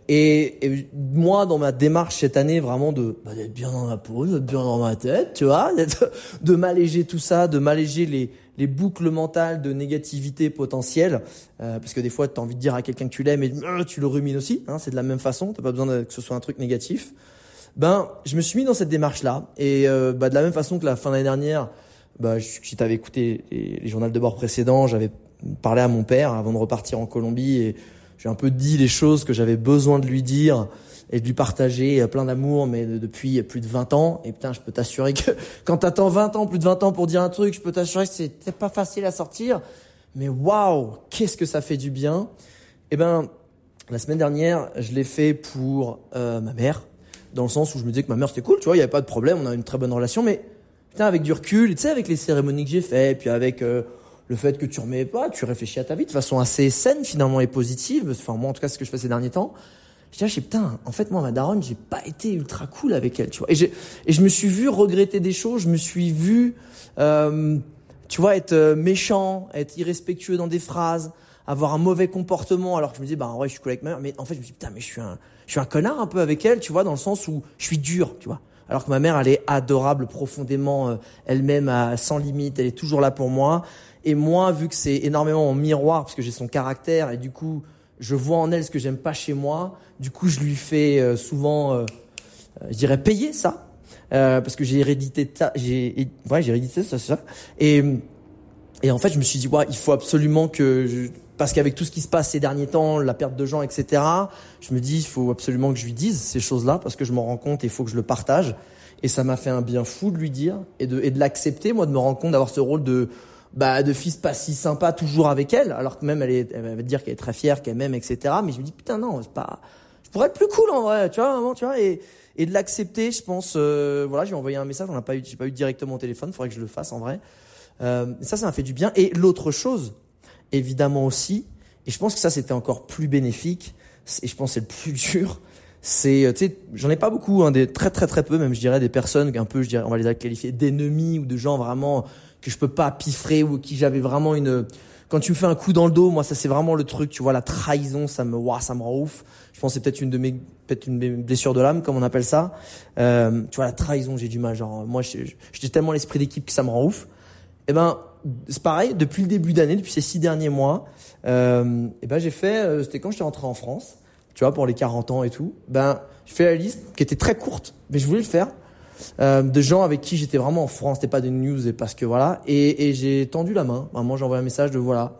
et, moi, dans ma démarche cette année, vraiment de bah, d'être bien dans ma peau, d'être bien dans ma tête, tu vois, de m'alléger tout ça, de m'alléger les, les boucles mentales de négativité potentielle, euh, parce que des fois, tu as envie de dire à quelqu'un que tu l'aimes et euh, tu le rumines aussi, hein, c'est de la même façon, t'as pas besoin que ce soit un truc négatif. Ben, je me suis mis dans cette démarche-là, et euh, bah, de la même façon que la fin d'année dernière, bah, si t'avais écouté les, les journaux de bord précédents, j'avais parlé à mon père avant de repartir en Colombie et j'ai un peu dit les choses que j'avais besoin de lui dire et de lui partager euh, plein d'amour, mais depuis plus de 20 ans. Et putain, je peux t'assurer que quand t'attends 20 ans, plus de 20 ans pour dire un truc, je peux t'assurer que c'est pas facile à sortir. Mais waouh, qu'est-ce que ça fait du bien. Eh ben, la semaine dernière, je l'ai fait pour euh, ma mère, dans le sens où je me disais que ma mère c'était cool, tu vois, il y avait pas de problème, on a une très bonne relation, mais putain, avec du recul, tu sais, avec les cérémonies que j'ai fait, puis avec euh, le fait que tu remets pas, tu réfléchis à ta vie de façon assez saine finalement et positive. Enfin moi en tout cas ce que je fais ces derniers temps. Je dis ah, putain, en fait moi ma daronne j'ai pas été ultra cool avec elle, tu vois. Et et je me suis vu regretter des choses, je me suis vu, euh, tu vois, être euh, méchant, être irrespectueux dans des phrases, avoir un mauvais comportement alors que je me dis bah vrai je suis cool avec ma mère, mais en fait je me dis putain mais je suis un je suis un connard un peu avec elle, tu vois, dans le sens où je suis dur, tu vois. Alors que ma mère, elle est adorable, profondément euh, elle-même, sans limite, elle est toujours là pour moi. Et moi, vu que c'est énormément en miroir, parce que j'ai son caractère, et du coup, je vois en elle ce que j'aime pas chez moi, du coup, je lui fais euh, souvent, euh, euh, je dirais, payer ça, parce que j'ai hérédité, j'ai, ouais, j'ai hérédité ça, ça. Et, et en fait, je me suis dit, ouais, il faut absolument que, je, parce qu'avec tout ce qui se passe ces derniers temps, la perte de gens, etc., je me dis, il faut absolument que je lui dise ces choses-là, parce que je m'en rends compte et il faut que je le partage. Et ça m'a fait un bien fou de lui dire et de, et de l'accepter, moi, de me rendre compte d'avoir ce rôle de, bah, de fils pas si sympa toujours avec elle, alors que même elle, est, elle va dire qu'elle est très fière, qu'elle m'aime, etc. Mais je me dis putain non, c'est pas, je pourrais être plus cool en vrai, tu vois, tu vois, et, et de l'accepter, je pense. Euh, voilà, j'ai envoyé un message, on n'a pas eu, j'ai pas eu directement au téléphone, faudrait que je le fasse en vrai. Euh, ça, ça m'a fait du bien. Et l'autre chose, évidemment aussi, et je pense que ça c'était encore plus bénéfique, et je pense c'est le plus dur, c'est, tu sais, j'en ai pas beaucoup, hein, des très très très peu, même je dirais des personnes un peu, je dirais, on va les qualifier d'ennemis ou de gens vraiment que je peux pas piffrer ou qui j'avais vraiment une quand tu me fais un coup dans le dos, moi ça c'est vraiment le truc, tu vois la trahison, ça me waouh, ça me rend ouf. Je pense c'est peut-être une de mes peut-être une blessures de l'âme comme on appelle ça. Euh, tu vois la trahison, j'ai du mal genre moi j'ai tellement l'esprit d'équipe que ça me rend ouf. Et eh ben c'est pareil depuis le début d'année, depuis ces six derniers mois, euh, et eh ben j'ai fait euh, c'était quand j'étais rentré en France, tu vois pour les 40 ans et tout. Ben j'ai fait la liste qui était très courte, mais je voulais le faire euh, de gens avec qui j'étais vraiment en France, c'était pas des news et parce que voilà. Et, et j'ai tendu la main. Vraiment, j'ai envoyé un message de voilà,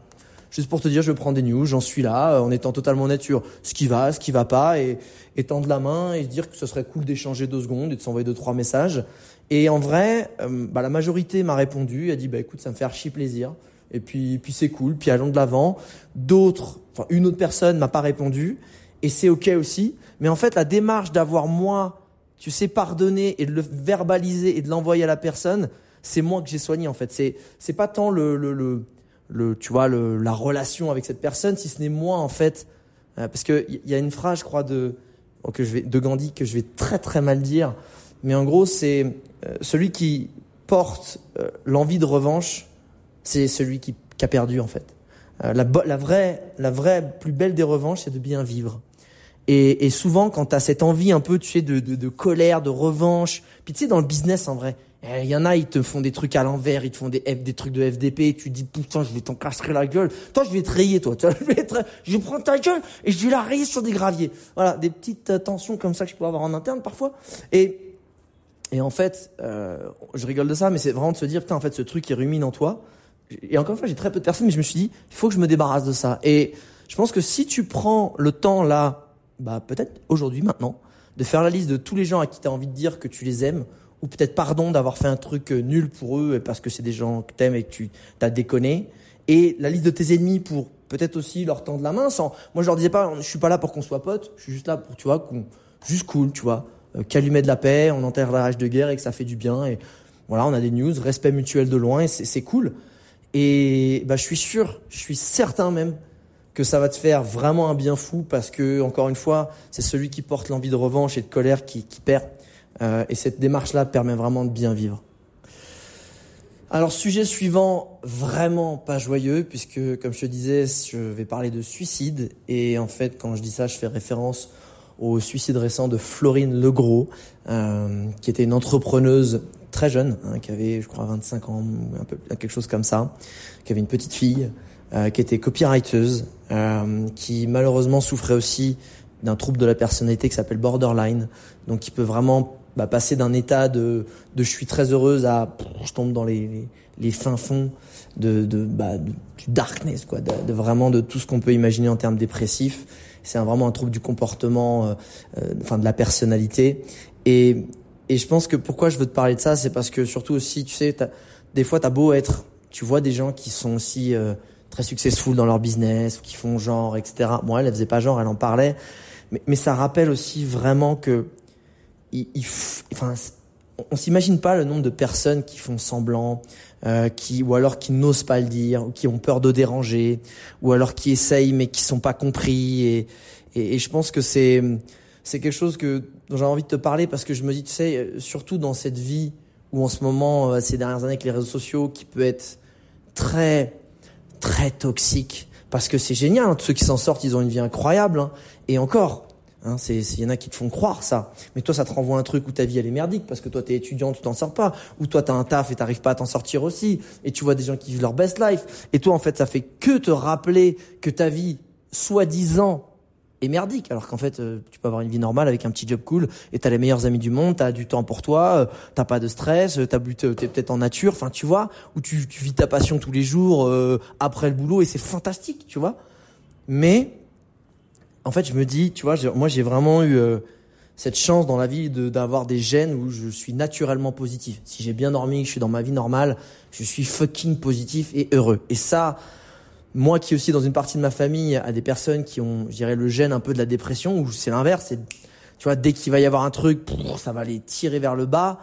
juste pour te dire, je prendre des news, j'en suis là, euh, en étant totalement honnête sur ce qui va, ce qui va pas, et, et tendre la main et dire que ce serait cool d'échanger deux secondes et de s'envoyer deux trois messages. Et en vrai, euh, bah, la majorité m'a répondu, a dit bah écoute, ça me fait archi plaisir. Et puis, puis c'est cool, puis allons de l'avant. D'autres, enfin une autre personne m'a pas répondu, et c'est ok aussi. Mais en fait, la démarche d'avoir moi tu sais pardonner et de le verbaliser et de l'envoyer à la personne, c'est moi que j'ai soigné en fait. C'est c'est pas tant le le le, le tu vois le, la relation avec cette personne, si ce n'est moi en fait, euh, parce que il y a une phrase je crois de que je vais de Gandhi que je vais très très mal dire, mais en gros c'est euh, celui qui porte euh, l'envie de revanche, c'est celui qui, qui, a perdu en fait. La, la, vraie, la vraie plus belle des revanches, c'est de bien vivre. Et, et souvent, quand tu as cette envie un peu, tu sais, de, de, de colère, de revanche, puis tu sais, dans le business en vrai, il eh, y en a, ils te font des trucs à l'envers, ils te font des, des trucs de FDP, tu te dis, putain, je vais t'en casser la gueule. Toi, je vais te rayer, toi. Je vais, te, je vais prendre ta gueule et je vais la rayer sur des graviers. Voilà, des petites euh, tensions comme ça que je peux avoir en interne parfois. Et, et en fait, euh, je rigole de ça, mais c'est vraiment de se dire, putain, en fait, ce truc, il rumine en toi. Et encore une fois, j'ai très peu de personnes, mais je me suis dit, il faut que je me débarrasse de ça. Et je pense que si tu prends le temps là, bah, peut-être aujourd'hui, maintenant, de faire la liste de tous les gens à qui tu as envie de dire que tu les aimes, ou peut-être pardon d'avoir fait un truc euh, nul pour eux parce que c'est des gens que t'aimes et que tu t'as déconné. Et la liste de tes ennemis pour peut-être aussi leur tendre la main sans, moi je leur disais pas, je suis pas là pour qu'on soit potes, je suis juste là pour, tu vois, qu'on, juste cool, tu vois, euh, qu'allumer de la paix, on enterre la rage de guerre et que ça fait du bien et voilà, on a des news, respect mutuel de loin et c'est cool. Et bah, je suis sûr, je suis certain même que ça va te faire vraiment un bien fou parce que, encore une fois, c'est celui qui porte l'envie de revanche et de colère qui, qui perd. Euh, et cette démarche-là permet vraiment de bien vivre. Alors sujet suivant, vraiment pas joyeux, puisque comme je te disais, je vais parler de suicide. Et en fait, quand je dis ça, je fais référence au suicide récent de Florine Legros, euh, qui était une entrepreneuse très jeune, hein, qui avait, je crois, 25 ans, un peu quelque chose comme ça, qui avait une petite fille, euh, qui était copywriteuse, euh, qui malheureusement souffrait aussi d'un trouble de la personnalité qui s'appelle borderline, donc qui peut vraiment bah, passer d'un état de, de je suis très heureuse à je tombe dans les, les, fins fonds de, de, bah, du darkness, quoi, de, de, vraiment de tout ce qu'on peut imaginer en termes dépressifs. C'est vraiment un trouble du comportement, euh, euh, enfin de la personnalité. Et, et je pense que pourquoi je veux te parler de ça, c'est parce que surtout aussi, tu sais, des fois, t'as beau être, tu vois des gens qui sont aussi euh, très successful dans leur business, qui font genre, etc. Bon, elle, elle faisait pas genre, elle en parlait. Mais, mais ça rappelle aussi vraiment que il, enfin, on s'imagine pas le nombre de personnes qui font semblant, euh, qui ou alors qui n'osent pas le dire, ou qui ont peur de déranger, ou alors qui essayent mais qui sont pas compris. Et, et, et je pense que c'est c'est quelque chose que dont j'ai envie de te parler parce que je me dis, tu sais, surtout dans cette vie où en ce moment, euh, ces dernières années avec les réseaux sociaux, qui peut être très très toxique, parce que c'est génial, hein, tous ceux qui s'en sortent, ils ont une vie incroyable. Hein. Et encore, Hein, c'est, il y en a qui te font croire ça. Mais toi, ça te renvoie un truc où ta vie elle est merdique parce que toi t'es étudiant, tu t'en sors pas. Ou toi t'as un taf et t'arrives pas à t'en sortir aussi. Et tu vois des gens qui vivent leur best life. Et toi, en fait, ça fait que te rappeler que ta vie, soi-disant, est merdique. Alors qu'en fait, euh, tu peux avoir une vie normale avec un petit job cool et t'as les meilleurs amis du monde, t'as du temps pour toi, euh, t'as pas de stress, euh, t'as t'es peut-être en nature. Enfin, tu vois, où tu, tu vis ta passion tous les jours après le boulot et c'est fantastique, tu vois. Mais en fait, je me dis, tu vois, moi j'ai vraiment eu euh, cette chance dans la vie d'avoir des gènes où je suis naturellement positif. Si j'ai bien dormi, que je suis dans ma vie normale, je suis fucking positif et heureux. Et ça, moi qui aussi dans une partie de ma famille a des personnes qui ont, je dirais, le gène un peu de la dépression, où c'est l'inverse, c'est, tu vois, dès qu'il va y avoir un truc, ça va les tirer vers le bas.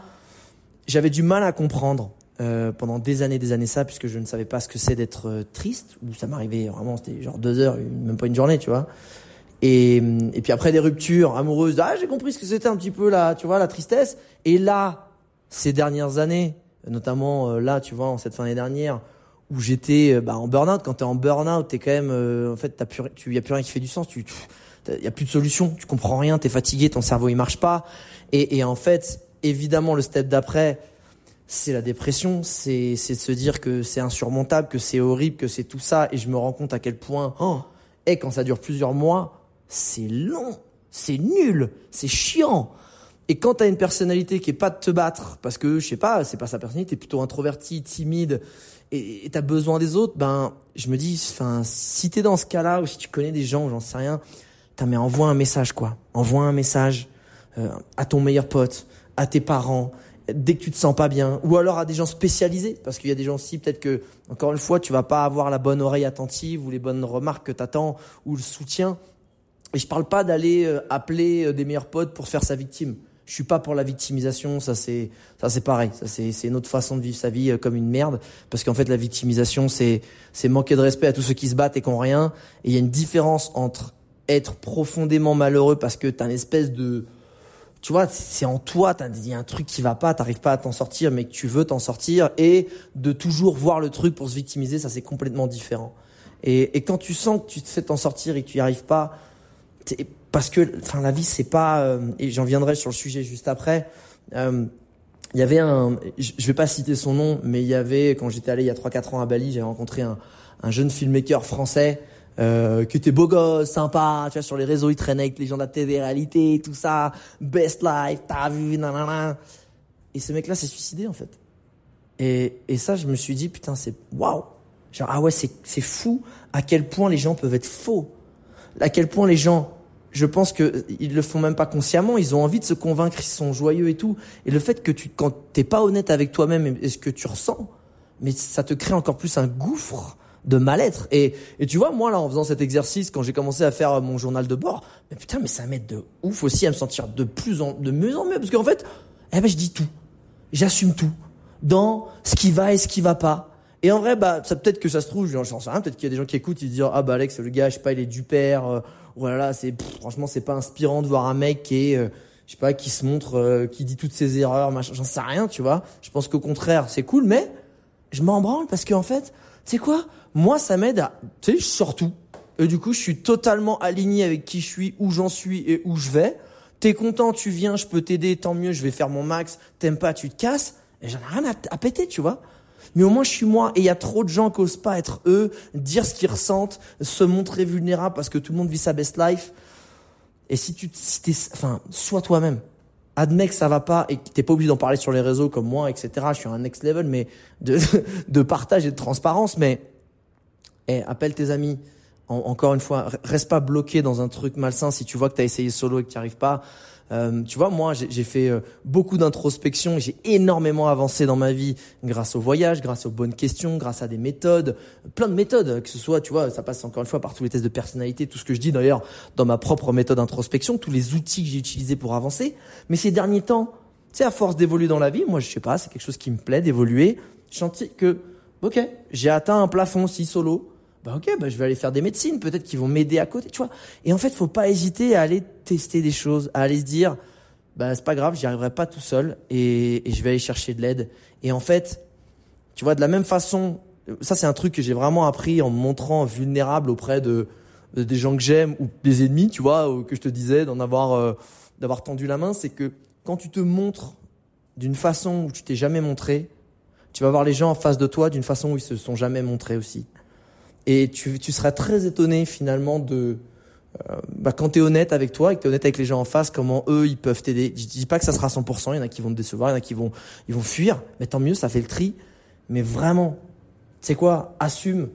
J'avais du mal à comprendre euh, pendant des années, des années ça, puisque je ne savais pas ce que c'est d'être euh, triste, ou ça m'arrivait vraiment, c'était genre deux heures, même pas une journée, tu vois. Et, et puis après des ruptures amoureuses, ah j'ai compris ce que c'était un petit peu là, tu vois, la tristesse. Et là, ces dernières années, notamment euh, là, tu vois, en cette fin d'année dernière, où j'étais euh, bah, en burn-out. Quand t'es en burn-out, t'es quand même, euh, en fait, t'as plus, tu y a plus rien qui fait du sens. Tu, y a plus de solution. Tu comprends rien. T'es fatigué. Ton cerveau il marche pas. Et, et en fait, évidemment, le step d'après, c'est la dépression. C'est, c'est de se dire que c'est insurmontable, que c'est horrible, que c'est tout ça. Et je me rends compte à quel point, oh, et quand ça dure plusieurs mois, c'est long, c'est nul, c'est chiant. Et quand t'as une personnalité qui est pas de te battre, parce que je sais pas, c'est pas sa personnalité, plutôt introverti, timide, et t'as besoin des autres, ben je me dis, enfin, si t'es dans ce cas-là ou si tu connais des gens, j'en sais rien, t'as mais envoie un message quoi, envoie un message euh, à ton meilleur pote, à tes parents, dès que tu te sens pas bien, ou alors à des gens spécialisés, parce qu'il y a des gens aussi peut-être que encore une fois tu vas pas avoir la bonne oreille attentive ou les bonnes remarques que t'attends ou le soutien. Et je parle pas d'aller euh, appeler euh, des meilleurs potes pour faire sa victime. Je suis pas pour la victimisation, ça c'est ça c'est pareil, ça c'est autre façon de vivre sa vie euh, comme une merde. Parce qu'en fait la victimisation c'est c'est manquer de respect à tous ceux qui se battent et qui ont rien. Et il y a une différence entre être profondément malheureux parce que tu as une espèce de tu vois, c'est en toi, il y a un truc qui va pas, t'arrives pas à t'en sortir, mais que tu veux t'en sortir, et de toujours voir le truc pour se victimiser, ça c'est complètement différent. Et, et, quand tu sens que tu te fais t'en sortir et que tu y arrives pas, parce que, enfin, la vie c'est pas, euh, et j'en viendrai sur le sujet juste après. Euh, il y avait un, je vais pas citer son nom, mais il y avait quand j'étais allé il y a 3-4 ans à Bali, j'ai rencontré un, un jeune filmmaker français euh, qui était beau gosse, sympa, tu vois, sur les réseaux, il traînait avec les gens de la télé-réalité, tout ça, best life, t'as vu, nanana. Et ce mec-là s'est suicidé, en fait. Et, et ça, je me suis dit, putain, c'est waouh. Genre, ah ouais, c'est, c'est fou à quel point les gens peuvent être faux. À quel point les gens, je pense que ils le font même pas consciemment, ils ont envie de se convaincre, ils sont joyeux et tout. Et le fait que tu, quand t'es pas honnête avec toi-même et ce que tu ressens, mais ça te crée encore plus un gouffre de mal-être. Et, et tu vois, moi, là, en faisant cet exercice, quand j'ai commencé à faire mon journal de bord, mais putain, mais ça m'aide de ouf aussi à me sentir de plus en, de mieux en mieux. Parce qu'en fait, eh ben, je dis tout. J'assume tout. Dans ce qui va et ce qui va pas. Et en vrai, bah, ça peut-être que ça se trouve, j'en sais rien, peut-être qu'il y a des gens qui écoutent, ils disent, ah bah Alex, le gars, je sais pas, il est du père, euh, voilà, c'est, franchement, c'est pas inspirant de voir un mec qui est, euh, je sais pas, qui se montre, euh, qui dit toutes ses erreurs, machin, j'en sais rien, tu vois. Je pense qu'au contraire, c'est cool, mais je m'en branle parce qu'en fait, tu sais quoi, moi, ça m'aide à, tu sais, je sors tout. Et du coup, je suis totalement aligné avec qui je suis, où j'en suis et où je vais. T'es content, tu viens, je peux t'aider, tant mieux, je vais faire mon max. T'aimes pas, tu te casses. Et j'en ai rien à, péter, tu vois. Mais au moins, je suis moi. Et il y a trop de gens qui osent pas être eux, dire ce qu'ils ressentent, se montrer vulnérable parce que tout le monde vit sa best life. Et si tu, si t'es, enfin, sois toi-même. Admets que ça va pas et que t'es pas obligé d'en parler sur les réseaux comme moi, etc. Je suis un next level, mais de, de partage et de transparence, mais eh, appelle tes amis. Encore une fois, reste pas bloqué dans un truc malsain si tu vois que tu as essayé solo et que tu arrives pas. Euh, tu vois, moi, j'ai fait euh, beaucoup d'introspection j'ai énormément avancé dans ma vie grâce au voyage, grâce aux bonnes questions, grâce à des méthodes, plein de méthodes, que ce soit, tu vois, ça passe encore une fois par tous les tests de personnalité, tout ce que je dis d'ailleurs dans ma propre méthode d'introspection, tous les outils que j'ai utilisés pour avancer. Mais ces derniers temps, tu sais, à force d'évoluer dans la vie, moi, je sais pas, c'est quelque chose qui me plaît d'évoluer. Je sens que, ok, j'ai atteint un plafond si solo bah ok, bah je vais aller faire des médecines, peut-être qu'ils vont m'aider à côté, tu vois. Et en fait, faut pas hésiter à aller tester des choses, à aller se dire, bah c'est pas grave, j'y arriverai pas tout seul et, je vais aller chercher de l'aide. Et en fait, tu vois, de la même façon, ça c'est un truc que j'ai vraiment appris en me montrant vulnérable auprès de, des gens que j'aime ou des ennemis, tu vois, que je te disais d'en avoir euh, d'avoir tendu la main, c'est que quand tu te montres d'une façon où tu t'es jamais montré, tu vas voir les gens en face de toi d'une façon où ils se sont jamais montrés aussi. Et tu, tu seras très étonné finalement de euh, bah, quand tu es honnête avec toi et que tu es honnête avec les gens en face, comment eux ils peuvent t'aider. Je dis pas que ça sera 100%, il y en a qui vont te décevoir, il y en a qui vont ils vont fuir, mais tant mieux, ça fait le tri. Mais vraiment, tu sais quoi, assume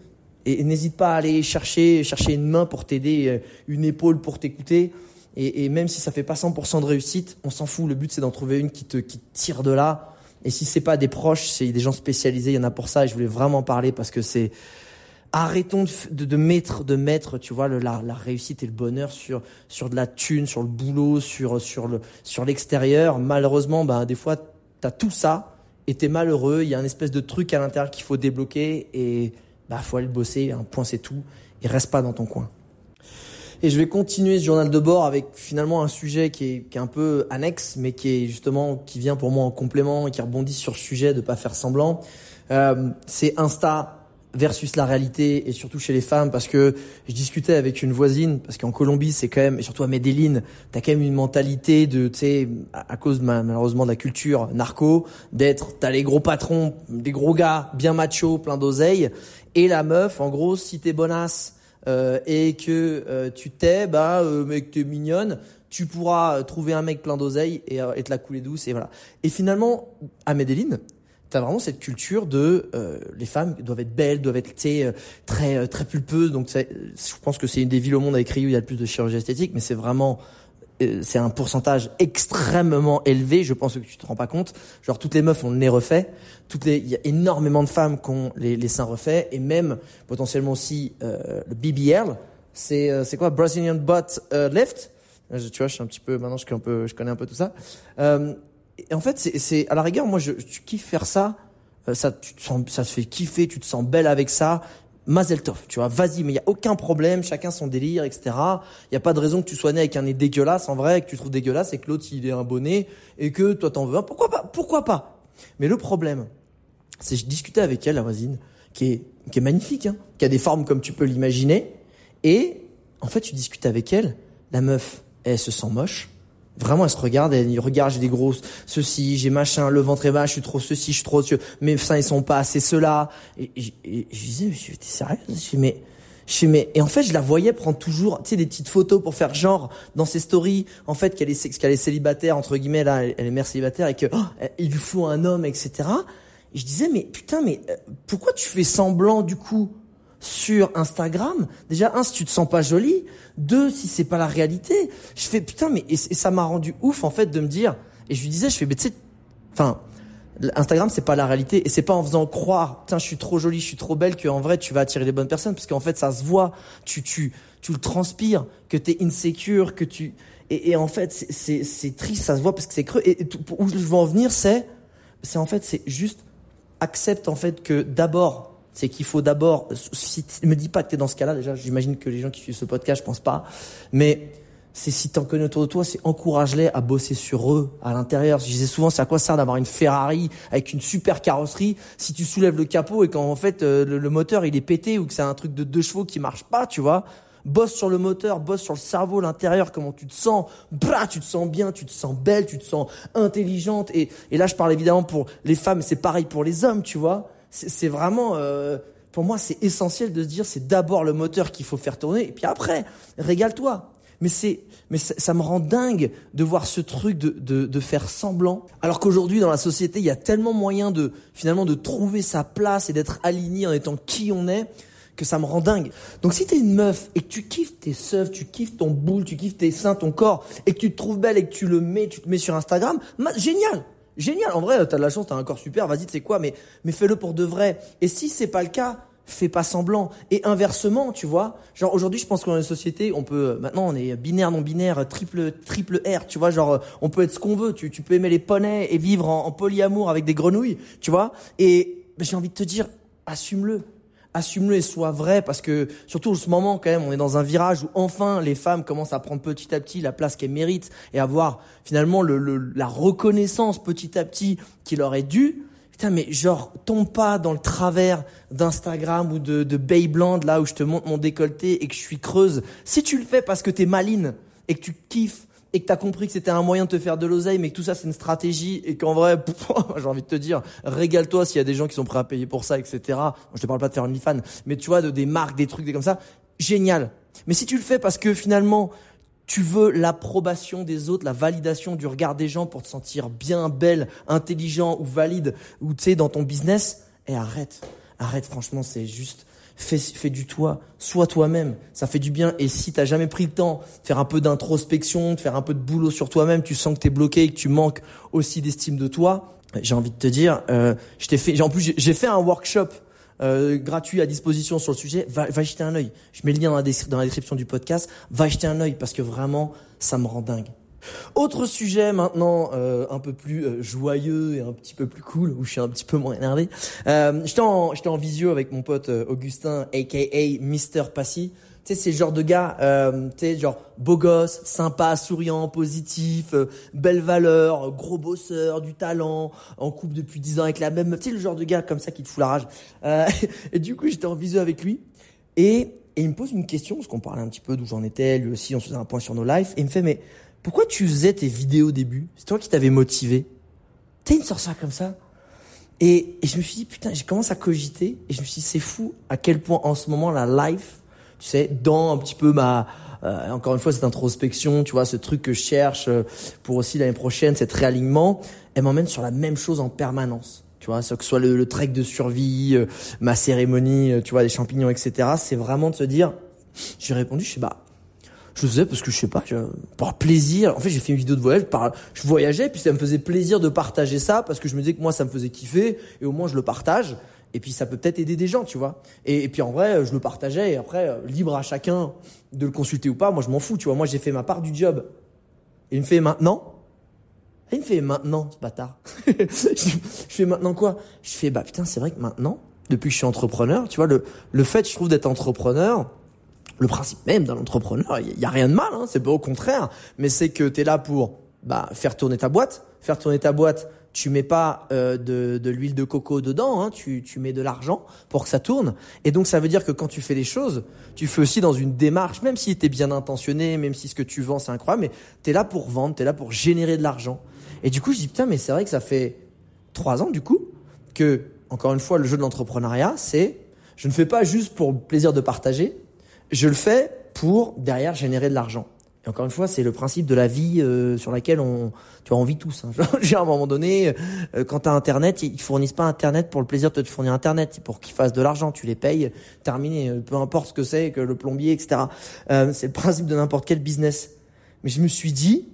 et, n'hésite pas à aller chercher chercher une main pour t'aider, euh, une épaule pour t'écouter. Et, et, même si ça fait pas 100% de réussite, on s'en fout. Le but c'est d'en trouver une qui te qui tire de là. Et si c'est pas des proches, c'est des gens spécialisés, il y en a pour ça. Et je voulais vraiment parler parce que c'est Arrêtons de, de, mettre, de mettre, tu vois, le, la, la, réussite et le bonheur sur sur de la thune, sur le boulot, sur sur le sur l'extérieur. Malheureusement, ben des fois, t'as tout ça et t'es malheureux. Il y a un espèce de truc à l'intérieur qu'il faut débloquer et bah faut aller bosser. Un point, c'est tout. Et reste pas dans ton coin. Et je vais continuer ce journal de bord avec finalement un sujet qui est, qui est un peu annexe, mais qui est justement qui vient pour moi en complément et qui rebondit sur le sujet de pas faire semblant. Euh, c'est Insta versus la réalité et surtout chez les femmes parce que je discutais avec une voisine parce qu'en Colombie c'est quand même et surtout à Medellin t'as quand même une mentalité de tu sais à, cause malheureusement de la culture narco d'être t'as les gros patrons des gros gars bien machos plein d'oseille et la meuf en gros si t'es bonasse euh, et que euh, tu t'es bah euh, que t'es mignonne tu pourras trouver un mec plein d'oseille et, et te la couler douce et voilà. Et finalement à Medellin T'as vraiment cette culture de euh, les femmes doivent être belles, doivent être euh, très euh, très pulpeuses. Donc je pense que c'est une des villes au monde avec Rio où il y a le plus de chirurgie esthétique, mais c'est vraiment c'est un pourcentage extrêmement élevé. Je pense que tu te rends pas compte. Genre toutes les meufs ont le nez refait, toutes les il y a énormément de femmes qui ont les, les seins refaits et même potentiellement aussi le BBL. C'est c'est quoi? Brazilian butt lift? Tu vois, je suis un petit peu maintenant je connais un peu je connais un peu tout ça. Euh, et en fait, c'est à la rigueur, moi, je, je kiffe faire ça. Euh, ça, tu te sens, ça te fait kiffer, tu te sens belle avec ça. Mazel tov, tu vois, vas-y, mais il y a aucun problème, chacun son délire, etc. Il y a pas de raison que tu sois né avec un nez dégueulasse, en vrai, que tu trouves dégueulasse et que l'autre il est un bonnet et que toi t'en veux un. Pourquoi pas? Pourquoi pas? Mais le problème, c'est je discutais avec elle, la voisine, qui est qui est magnifique, hein, qui a des formes comme tu peux l'imaginer, et en fait tu discutes avec elle, la meuf, elle se sent moche. Vraiment, elle se regarde, elle regarde, j'ai des grosses, ceci, j'ai machin, le ventre est bas, je suis trop ceci, je suis trop ceux, mes seins, ils sont pas assez cela. Et, je disais, mais t'es sérieux? Je mais, je mais, et en fait, je la voyais prendre toujours, tu sais, des petites photos pour faire genre, dans ses stories, en fait, qu'elle est, qu'elle est célibataire, entre guillemets, là, elle est mère célibataire et que, oh, il lui faut un homme, etc. Et je disais, mais putain, mais euh, pourquoi tu fais semblant, du coup? Sur Instagram, déjà un si tu te sens pas jolie, deux si c'est pas la réalité. Je fais putain mais et, ça m'a rendu ouf en fait de me dire et je lui disais je fais mais tu sais enfin Instagram c'est pas la réalité. Et c'est pas en faisant croire tiens je suis trop jolie, je suis trop belle que en vrai tu vas attirer les bonnes personnes. Parce qu'en fait ça se voit, tu tu tu le transpires, que tu es insécure, que tu et, et en fait c'est c'est triste, ça se voit parce que c'est creux. Et, où je veux en venir c'est c'est en fait c'est juste accepte en fait que d'abord c'est qu'il faut d'abord, si me dis pas que tu es dans ce cas-là, déjà, j'imagine que les gens qui suivent ce podcast, je pense pas, mais c'est si t'en connais autour de toi, c'est encourage-les à bosser sur eux à l'intérieur. Je disais souvent, c'est à quoi ça d'avoir une Ferrari avec une super carrosserie si tu soulèves le capot et qu'en fait euh, le, moteur il est pété ou que c'est un truc de deux chevaux qui marche pas, tu vois bosse sur le moteur, bosse sur le cerveau, l'intérieur, comment tu te sens, bah, tu te sens bien, tu te sens belle, tu te sens intelligente. Et, et là, je parle évidemment pour les femmes, c'est pareil pour les hommes, tu vois c'est vraiment, euh, pour moi, c'est essentiel de se dire, c'est d'abord le moteur qu'il faut faire tourner, et puis après, régale-toi. Mais c'est, mais ça, me rend dingue de voir ce truc de, de, de faire semblant. Alors qu'aujourd'hui, dans la société, il y a tellement moyen de, finalement, de trouver sa place et d'être aligné en étant qui on est, que ça me rend dingue. Donc si t'es une meuf et que tu kiffes tes seufs, tu kiffes ton boule, tu kiffes tes seins, ton corps, et que tu te trouves belle et que tu le mets, tu te mets sur Instagram, génial Génial, en vrai, t'as de la chance, t'as un corps super, vas-y, tu sais quoi, mais, mais fais-le pour de vrai. Et si c'est pas le cas, fais pas semblant. Et inversement, tu vois, genre aujourd'hui, je pense qu'on est une société, on peut, maintenant, on est binaire, non binaire, triple, triple R, tu vois, genre, on peut être ce qu'on veut. Tu, tu peux aimer les poneys et vivre en, polyamour avec des grenouilles, tu vois. Et ben, j'ai envie de te dire, assume-le assume-le et sois vrai parce que surtout en ce moment quand même on est dans un virage où enfin les femmes commencent à prendre petit à petit la place qu'elles méritent et avoir finalement le, la reconnaissance petit à petit qui leur est due. Putain mais genre tombe pas dans le travers d'Instagram ou de, de Babeland là où je te montre mon décolleté et que je suis creuse. Si tu le fais parce que t'es maline et que tu kiffes et que tu as compris que c'était un moyen de te faire de l'oseille, mais que tout ça c'est une stratégie et qu'en vrai, j'ai envie de te dire, régale-toi s'il y a des gens qui sont prêts à payer pour ça, etc. Je te parle pas de faire une fan, mais tu vois, de des marques, des trucs, des comme ça, génial. Mais si tu le fais parce que finalement, tu veux l'approbation des autres, la validation du regard des gens pour te sentir bien, belle, intelligent ou valide, ou tu sais, dans ton business, et arrête. Arrête, franchement, c'est juste, fais, fais du toi, sois toi-même, ça fait du bien. Et si t'as jamais pris le temps de faire un peu d'introspection, de faire un peu de boulot sur toi-même, tu sens que t'es bloqué et que tu manques aussi d'estime de toi, j'ai envie de te dire, euh, je t'ai fait, en plus j'ai fait un workshop euh, gratuit à disposition sur le sujet. Va, va jeter un œil. Je mets le lien dans la, dans la description du podcast. Va jeter un œil parce que vraiment, ça me rend dingue. Autre sujet maintenant, euh, un peu plus euh, joyeux et un petit peu plus cool, où je suis un petit peu moins énervé. Euh, j'étais en, j'étais en visio avec mon pote euh, Augustin, aka Mister Passy. Tu sais, c'est genre de gars, euh, tu sais, genre beau gosse, sympa, souriant, positif, belle valeur, gros bosseur, du talent, en couple depuis 10 ans avec la même, tu sais, le genre de gars comme ça qui te fout la rage. et du coup, j'étais en visio avec lui et, et il me pose une question, parce qu'on parlait un petit peu d'où j'en étais, lui aussi, on se faisait un point sur nos lives, et il me fait, mais pourquoi tu faisais tes vidéos au début? C'est toi qui t'avais motivé. T'as une ça comme ça? Et, je me suis dit, putain, j'ai commencé à cogiter et je me suis dit, c'est fou à quel point en ce moment la life, tu sais, dans un petit peu ma, euh, encore une fois, cette introspection, tu vois, ce truc que je cherche euh, pour aussi l'année prochaine, cet réalignement, elle m'emmène sur la même chose en permanence. Tu vois, que ce soit le, trek de survie, euh, ma cérémonie, tu vois, des champignons, etc. C'est vraiment de se dire, j'ai répondu, je sais, bah, je le faisais parce que je sais pas, par plaisir. En fait, j'ai fait une vidéo de voyage, par, je voyageais, puis ça me faisait plaisir de partager ça parce que je me disais que moi ça me faisait kiffer et au moins je le partage. Et puis ça peut peut-être aider des gens, tu vois. Et, puis en vrai, je le partageais et après, euh, libre à chacun de le consulter ou pas. Moi, je m'en fous, tu vois. Moi, j'ai fait ma part du job. Il me fait maintenant? Il me fait maintenant, ce bâtard. je fais maintenant quoi? Je fais bah putain, c'est vrai que maintenant, depuis que je suis entrepreneur. Tu vois, le, le fait, je trouve, d'être entrepreneur, le principe même d'un entrepreneur, il y, a rien de mal, hein, c'est pas au contraire, mais c'est que tu es là pour bah, faire tourner ta boîte, faire tourner ta boîte, tu mets pas euh, de, de l'huile de coco dedans, hein, tu, tu mets de l'argent pour que ça tourne. Et donc ça veut dire que quand tu fais les choses, tu fais aussi dans une démarche, même si tu es bien intentionné, même si ce que tu vends c'est incroyable, mais tu es là pour vendre, tu es là pour générer de l'argent. Et du coup je dis putain mais c'est vrai que ça fait trois ans du coup que, encore une fois, le jeu de l'entrepreneuriat, c'est je ne fais pas juste pour le plaisir de partager, je le fais pour derrière générer de l'argent. Et encore une fois, c'est le principe de la vie euh, sur laquelle on, tu as envie tous. Hein. à un moment donné, euh, quand tu as Internet, ils fournissent pas Internet pour le plaisir de te fournir Internet, pour qu'ils fassent de l'argent. Tu les payes, terminé. Euh, peu importe ce que c'est, que le plombier, etc. c'est le principe de n'importe quel business. Mais je me suis dit,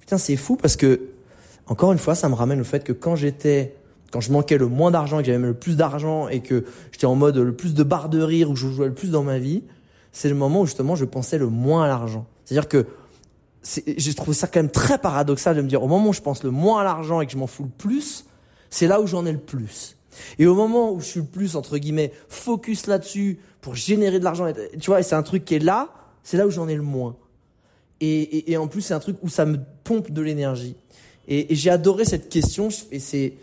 putain, c'est fou parce que, encore une fois, ça me ramène au fait que quand j'étais quand je manquais le moins d'argent, que j'avais le plus d'argent et que j'étais en mode le plus de barre de rire, où je jouais le plus dans ma vie, c'est le moment où justement je pensais le moins à l'argent. C'est-à-dire que j'ai trouvé ça quand même très paradoxal de me dire au moment où je pense le moins à l'argent et que je m'en fous le plus, c'est là où j'en ai le plus. Et au moment où je suis le plus, entre guillemets, focus là-dessus pour générer de l'argent, tu vois, et c'est un truc qui est là, c'est là où j'en ai le moins. Et, en plus, c'est un truc où ça me pompe de l'énergie. Et, j'ai adoré cette question, et c'est,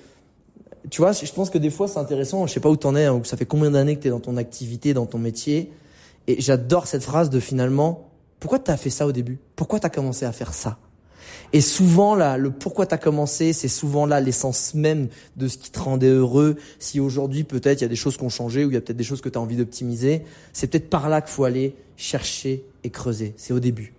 tu vois, je pense que des fois c'est intéressant, je sais pas où t'en es, hein, ça fait combien d'années que tu es dans ton activité, dans ton métier, et j'adore cette phrase de finalement, pourquoi tu as fait ça au début? Pourquoi tu as commencé à faire ça? Et souvent là, le pourquoi tu as commencé, c'est souvent là l'essence même de ce qui te rendait heureux. Si aujourd'hui peut-être il y a des choses qui ont changé ou il y a peut-être des choses que tu as envie d'optimiser, c'est peut-être par là qu'il faut aller chercher et creuser. C'est au début.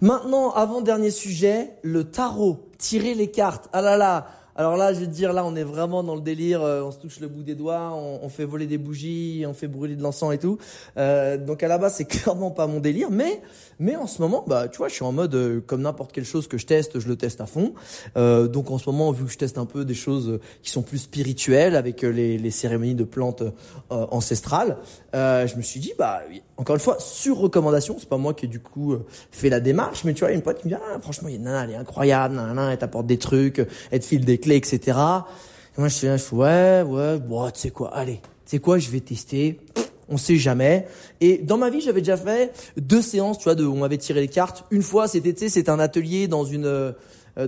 Maintenant, avant dernier sujet, le tarot, tirer les cartes. Ah là là, alors là, je vais te dire, là, on est vraiment dans le délire. Euh, on se touche le bout des doigts, on, fait voler des bougies, on fait brûler de l'encens et tout. Euh, donc à la base, c'est clairement pas mon délire, mais mais en ce moment, bah, tu vois, je suis en mode euh, comme n'importe quelle chose que je teste, je le teste à fond. Donc en ce moment, vu que je teste un peu des choses qui sont plus spirituelles avec les, cérémonies de plantes ancestrales, je me suis dit, bah, encore une fois, sur recommandation, c'est pas moi qui du coup fait la démarche, mais tu vois, une pote qui me dit, ah, franchement, il y a elle est incroyable, nana, elle t'apporte des trucs, elle te file des etc. Et moi, je suis ouais, ouais, bon, tu sais quoi, allez, tu sais quoi, je vais tester. On sait jamais. Et dans ma vie, j'avais déjà fait deux séances, tu vois, de, où on m'avait tiré les cartes. Une fois, c'était, tu sais, c'était un atelier dans une, euh,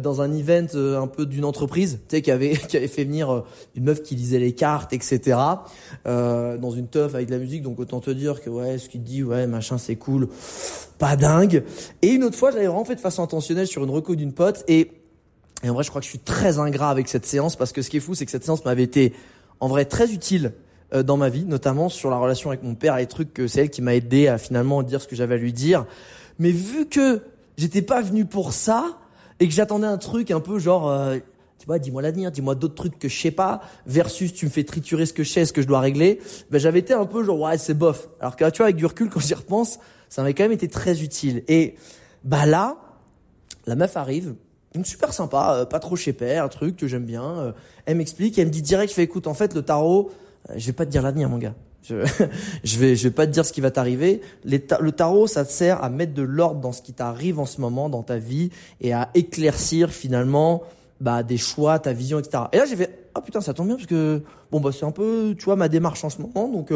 dans un event euh, un peu d'une entreprise, tu sais, qui avait, qui avait fait venir euh, une meuf qui lisait les cartes, etc. Euh, dans une teuf avec de la musique. Donc autant te dire que ouais, ce qu'il dit, ouais, machin, c'est cool, pas dingue. Et une autre fois, j'avais vraiment fait de façon intentionnelle sur une reco d'une pote et et en vrai, je crois que je suis très ingrat avec cette séance parce que ce qui est fou, c'est que cette séance m'avait été en vrai très utile euh, dans ma vie, notamment sur la relation avec mon père, les trucs que c'est elle qui m'a aidé à finalement dire ce que j'avais à lui dire. Mais vu que j'étais pas venu pour ça et que j'attendais un truc un peu genre euh, tu vois, dis-moi l'avenir, dis-moi d'autres trucs que je sais pas, versus tu me fais triturer ce que je sais, ce que je dois régler, ben j'avais été un peu genre ouais c'est bof. Alors que tu vois avec du recul quand j'y repense, ça m'avait quand même été très utile. Et bah là, la meuf arrive, donc super sympa, euh, pas trop chez père, un truc que j'aime bien. Euh, elle m'explique, elle me dit direct, je fais écoute, en fait le tarot, euh, je vais pas te dire l'avenir mon gars. Je, je vais, je vais pas te dire ce qui va t'arriver. Le tarot, ça te sert à mettre de l'ordre dans ce qui t'arrive en ce moment dans ta vie et à éclaircir finalement bah des choix, ta vision, etc. Et là j'ai fait ah putain ça tombe bien parce que bon bah c'est un peu tu vois ma démarche en ce moment donc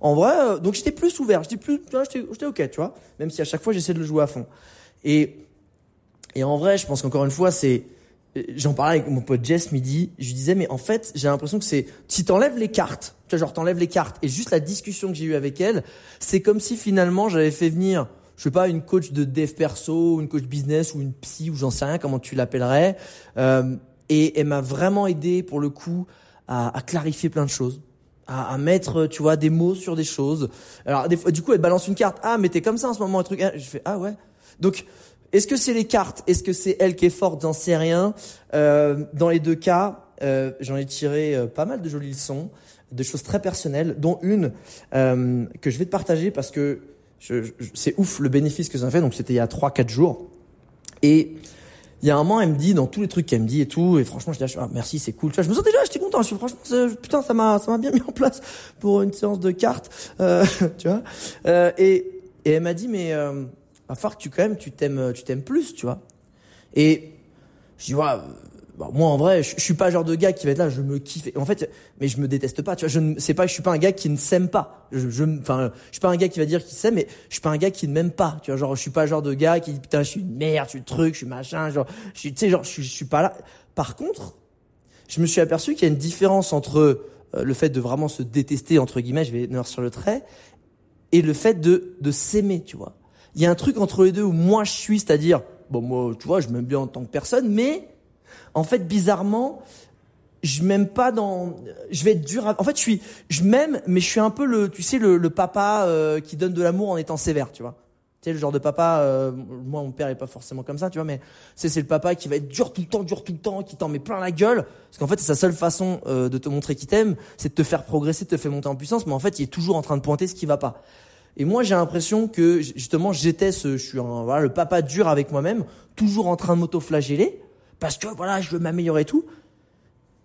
en vrai donc j'étais plus ouvert, j'étais plus j'étais ok tu vois même si à chaque fois j'essaie de le jouer à fond. Et et en vrai, je pense qu'encore une fois, c'est, j'en parlais avec mon pote Jess midi, je lui disais, mais en fait, j'ai l'impression que c'est, si t'enlèves les cartes, tu vois, genre t'enlèves les cartes, et juste la discussion que j'ai eue avec elle, c'est comme si finalement j'avais fait venir, je sais pas, une coach de dev perso, une coach business, ou une psy, ou j'en sais rien, comment tu l'appellerais, euh, et elle m'a vraiment aidé, pour le coup, à, clarifier plein de choses. À, à, mettre, tu vois, des mots sur des choses. Alors, des fois, du coup, elle balance une carte. Ah, mais t'es comme ça en ce moment, un truc. Je fais, ah ouais. Donc, est-ce que c'est les cartes? Est-ce que c'est elle qui est forte? J'en sais rien. Euh, dans les deux cas, euh, j'en ai tiré euh, pas mal de jolies leçons, de choses très personnelles, dont une euh, que je vais te partager parce que je, je, c'est ouf le bénéfice que ça fait. Donc c'était il y a 3-4 jours. Et il y a un moment, elle me dit dans tous les trucs qu'elle me dit et tout, et franchement, je dis ah, merci, c'est cool. Tu vois, je me sens déjà, j'étais content. Je suis franchement, putain, ça m'a, ça m'a bien mis en place pour une séance de cartes, euh, tu vois. Euh, et, et elle m'a dit mais va falloir que tu quand même tu t'aimes tu t'aimes plus, tu vois. Et je dis ouais, bah, moi en vrai, je, je suis pas le genre de gars qui va être là, je me kiffe. En fait, mais je me déteste pas. Tu vois, je ne c'est pas, je suis pas un gars qui ne s'aime pas. Je, je, enfin, je suis pas un gars qui va dire qu'il s'aime, mais je suis pas un gars qui ne m'aime pas. Tu vois, genre, je suis pas le genre de gars qui dit putain, je suis une merde, je suis truc, je suis machin, genre, je suis, tu sais, genre, je, suis- pas là. Par contre, je me suis aperçu qu'il y a une différence entre euh, le fait de vraiment se détester entre guillemets, je vais venir sur le trait, et le fait de de s'aimer, tu vois. Il y a un truc entre les deux où moi je suis, c'est-à-dire bon moi, tu vois, je m'aime bien en tant que personne, mais en fait bizarrement, je m'aime pas dans je vais être dur à- en fait je suis je m'aime mais je suis un peu le tu sais le, le papa euh, qui donne de l'amour en étant sévère, tu vois. Tu sais le genre de papa euh, moi mon père est pas forcément comme ça, tu vois mais c'est c'est le papa qui va être dur tout le temps, dur tout le temps, qui t'en met plein la gueule parce qu'en fait c'est sa seule façon euh, de te montrer qu'il t'aime, c'est de te faire progresser, de te faire monter en puissance mais en fait il est toujours en train de pointer ce qui va pas. Et moi, j'ai l'impression que justement, j'étais ce, je suis un, voilà, le papa dur avec moi-même, toujours en train de m'auto-flageller, parce que voilà, je veux m'améliorer et tout.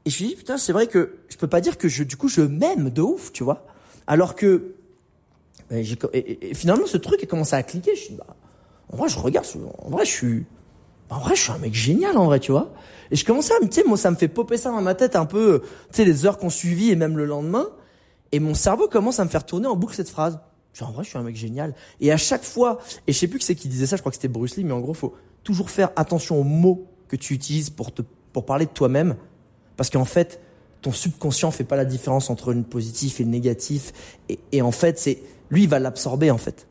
Et je me dis putain, c'est vrai que je peux pas dire que je, du coup, je m'aime de ouf, tu vois. Alors que, ben, et, et- et finalement, ce truc a commencé à cliquer. Je suis, bah, en vrai, je regarde, en vrai, je suis, en vrai, je suis un mec génial, en vrai, tu vois. Et je commençais à me, tu sais, moi, ça me fait popper ça dans ma tête un peu, tu sais, les heures qu'on suivit et même le lendemain. Et mon cerveau commence à me faire tourner en boucle cette phrase. Je dis, en vrai, je suis un mec génial. Et à chaque fois, et je sais plus qui c'est qui disait ça, je crois que c'était Bruce Lee, mais en gros, faut toujours faire attention aux mots que tu utilises pour te, pour parler de toi-même. Parce qu'en fait, ton subconscient fait pas la différence entre le positif et le négatif. Et, et en fait, c'est, lui, il va l'absorber, en fait.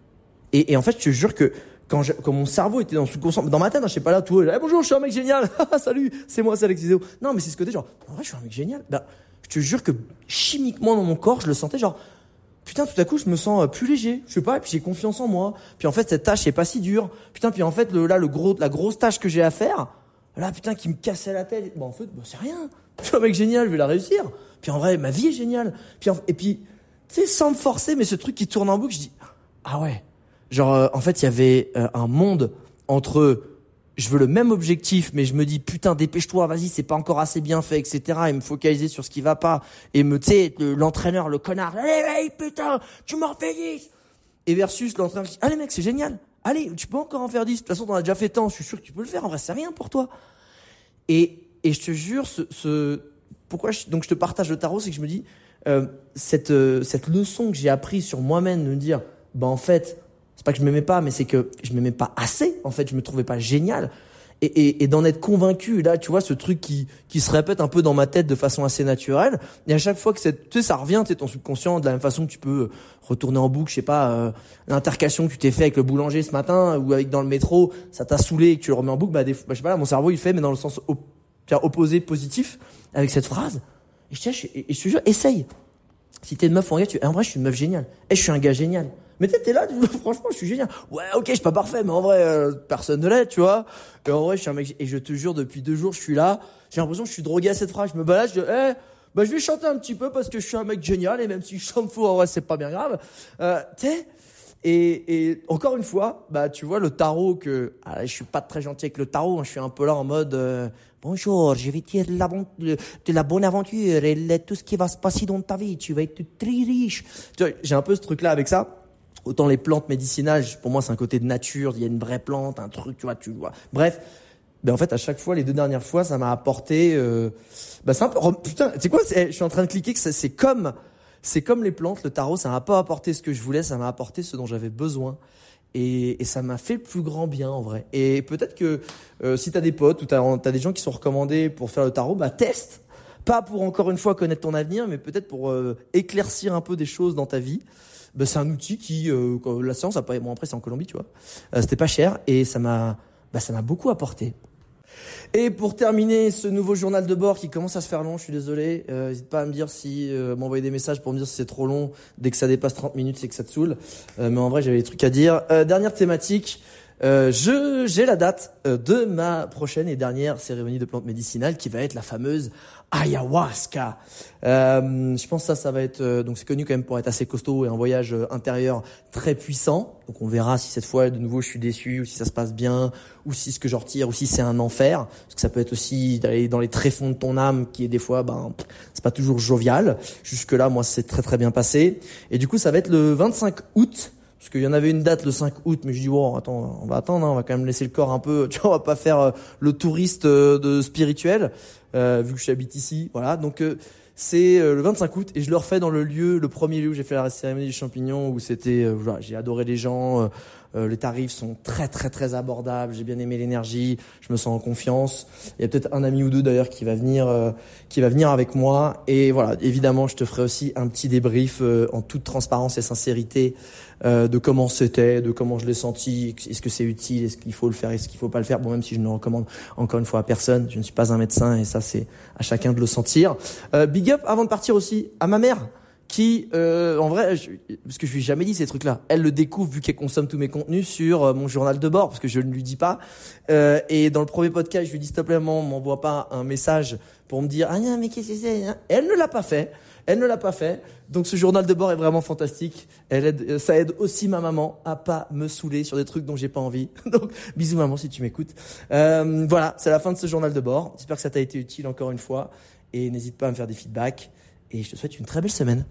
Et, et en fait, je te jure que quand, je- quand mon cerveau était dans le subconscient, dans ma tête, hein, je sais pas là, tout, eh, bonjour, je suis un mec génial, salut, c'est moi, c'est Alex Zéo. Non, mais c'est ce côté genre, en vrai, je suis un mec génial. Ben, je te jure que chimiquement dans mon corps, je le sentais genre, putain, tout à coup, je me sens euh, plus léger. Je sais pas, et puis j'ai confiance en moi. Puis en fait, cette tâche est pas si dure. Putain, puis en fait, le, là, le gros, la grosse tâche que j'ai à faire, là, putain, qui me cassait la tête. Bon, en fait, bah, c'est rien. Je suis un mec génial, je vais la réussir. Puis en vrai, ma vie est géniale. Puis en- et puis, tu sais, sans me forcer, mais ce truc qui tourne en boucle, je dis, ah ouais. Genre, euh, en fait, il y avait euh, un monde entre je veux le même objectif, mais je me dis putain dépêche-toi, vas-y, c'est pas encore assez bien fait, etc. Et me focaliser sur ce qui va pas et me tu sais le- l'entraîneur, le connard, allez, allez putain, tu m'en fais 10 Et versus l'entraîneur qui allez mec, c'est génial, allez, tu peux encore en faire 10 De toute façon, t'en as déjà fait tant, je suis sûr que tu peux le faire. En vrai, c'est rien pour toi. Et et je te jure, ce, ce pourquoi donc je te partage le tarot, c'est que je me dis euh, cette euh, cette leçon que j'ai appris sur moi-même de me dire bah en fait pas que je m'aimais pas, mais c'est que je m'aimais pas assez. En fait, je me trouvais pas génial. Et, et, et d'en être convaincu, là, tu vois, ce truc qui, qui se répète un peu dans ma tête de façon assez naturelle. Et à chaque fois que cette, tu sais, ça revient, tu sais, ton subconscient, de la même façon que tu peux retourner en boucle, je sais pas, euh, l'intercation que tu t'es fait avec le boulanger ce matin ou avec dans le métro, ça t'a saoulé et que tu le remets en boucle, bah, des, bah, je sais pas, là, mon cerveau, il fait, mais dans le sens op- opposé, positif, avec cette phrase. Et je, tiens, je, et je te jure, essaye. Si t'es une meuf un gars, tu en vrai, je suis une meuf géniale. Et je suis un gars génial. Mais tu t'es là, franchement, je suis génial. Ouais, ok, je suis pas parfait, mais en vrai, euh, personne ne l'est, tu vois. Et en vrai, je suis un mec, et je te jure, depuis deux jours, je suis là. J'ai l'impression que je suis drogué à cette phrase. Je me balade, je dis, eh, bah, je vais chanter un petit peu parce que je suis un mec génial, et même si je chante faux, en vrai, c'est pas bien grave. Euh, sais. Et, et encore une fois, bah tu vois le tarot que ah, je suis pas très gentil avec le tarot, hein, je suis un peu là en mode euh, bonjour, je vais te dire de, la bonne aventure et tout ce qui va se passer dans ta vie, tu vas être très riche. Tu vois, j'ai un peu ce truc là avec ça. Autant les plantes médicinales, pour moi c'est un côté de nature, il y a une vraie plante, un truc, tu vois, tu vois. Bref, ben en fait à chaque fois, les deux dernières fois, ça m'a apporté. Euh, ben c'est un peu, oh, putain, tu sais quoi Je suis en train de cliquer que c'est comme c'est comme les plantes, le tarot, ça m'a pas apporté ce que je voulais, ça m'a apporté ce dont j'avais besoin. Et, et ça m'a fait le plus grand bien en vrai. Et peut-être que euh, si t'as des potes ou t'as as des gens qui sont recommandés pour faire le tarot, bah teste. Pas pour encore une fois connaître ton avenir, mais peut-être pour euh, éclaircir un peu des choses dans ta vie. Bah, c'est un outil qui, euh, la séance a pas, bon après c'est en Colombie, tu vois. Euh, C'était pas cher et ça m'a, bah, ça m'a beaucoup apporté. Et pour terminer ce nouveau journal de bord qui commence à se faire long, je suis désolé. Euh, N'hésite pas à me dire si euh, m'envoyer des messages pour me dire si c'est trop long. Dès que ça dépasse 30 minutes, c'est que ça te saoule. Euh, mais en vrai, j'avais des trucs à dire. Euh, dernière thématique. Euh, je j'ai la date euh, de ma prochaine et dernière cérémonie de plantes médicinales qui va être la fameuse ayahuasca. Euh, je pense que ça ça va être euh, donc c'est connu quand même pour être assez costaud et un voyage intérieur très puissant. Donc on verra si cette fois de nouveau je suis déçu ou si ça se passe bien ou si ce que j'en retire ou si c'est un enfer parce que ça peut être aussi d'aller dans les tréfonds de ton âme qui est des fois ben c'est pas toujours jovial. Jusque là moi c'est très très bien passé et du coup ça va être le 25 août parce qu'il y en avait une date le 5 août, mais je dis bon, attends, on va attendre, hein, on va quand même laisser le corps un peu, tu vois, on va pas faire euh, le touriste euh, de spirituel, euh, vu que j'habite ici, voilà. Donc c'est le 25 août et je le refais dans le lieu, le premier lieu où j'ai fait la cérémonie du champignon, où c'était, voilà, j'ai adoré les gens, euh, les tarifs sont très très très abordables. J'ai bien aimé l'énergie. Je me sens en confiance. Il y a peut-être un ami ou deux d'ailleurs qui va venir, euh, qui va venir avec moi. Et voilà, évidemment, je te ferai aussi un petit débrief euh, en toute transparence et sincérité de comment c'était, de comment je l'ai senti. Est-ce que c'est utile Est-ce qu'il faut le faire Est-ce qu'il faut pas le faire Bon, même si je ne recommande encore une fois à personne, je ne suis pas un médecin et ça c'est à chacun de le sentir. big up avant de partir aussi à ma mère qui, euh, en vrai, parce que je lui ai jamais dit ces trucs-là, elle le découvre vu qu'elle consomme tous mes contenus sur euh, mon journal de bord, parce que je ne lui dis pas. Euh, et dans le premier podcast, je lui dis s'il te plaît, m'envoie pas un message pour me dire ah non mais qu'est-ce que c'est hein? Elle ne l'a pas fait. Elle ne l'a pas fait. Donc ce journal de bord est vraiment fantastique. Elle aide, ça aide aussi ma maman à pas me saouler sur des trucs dont j'ai pas envie. Donc bisous maman si tu m'écoutes. Euh, voilà, c'est la fin de ce journal de bord. J'espère que ça t'a été utile encore une fois. Et n'hésite pas à me faire des feedbacks et je te souhaite une très belle semaine.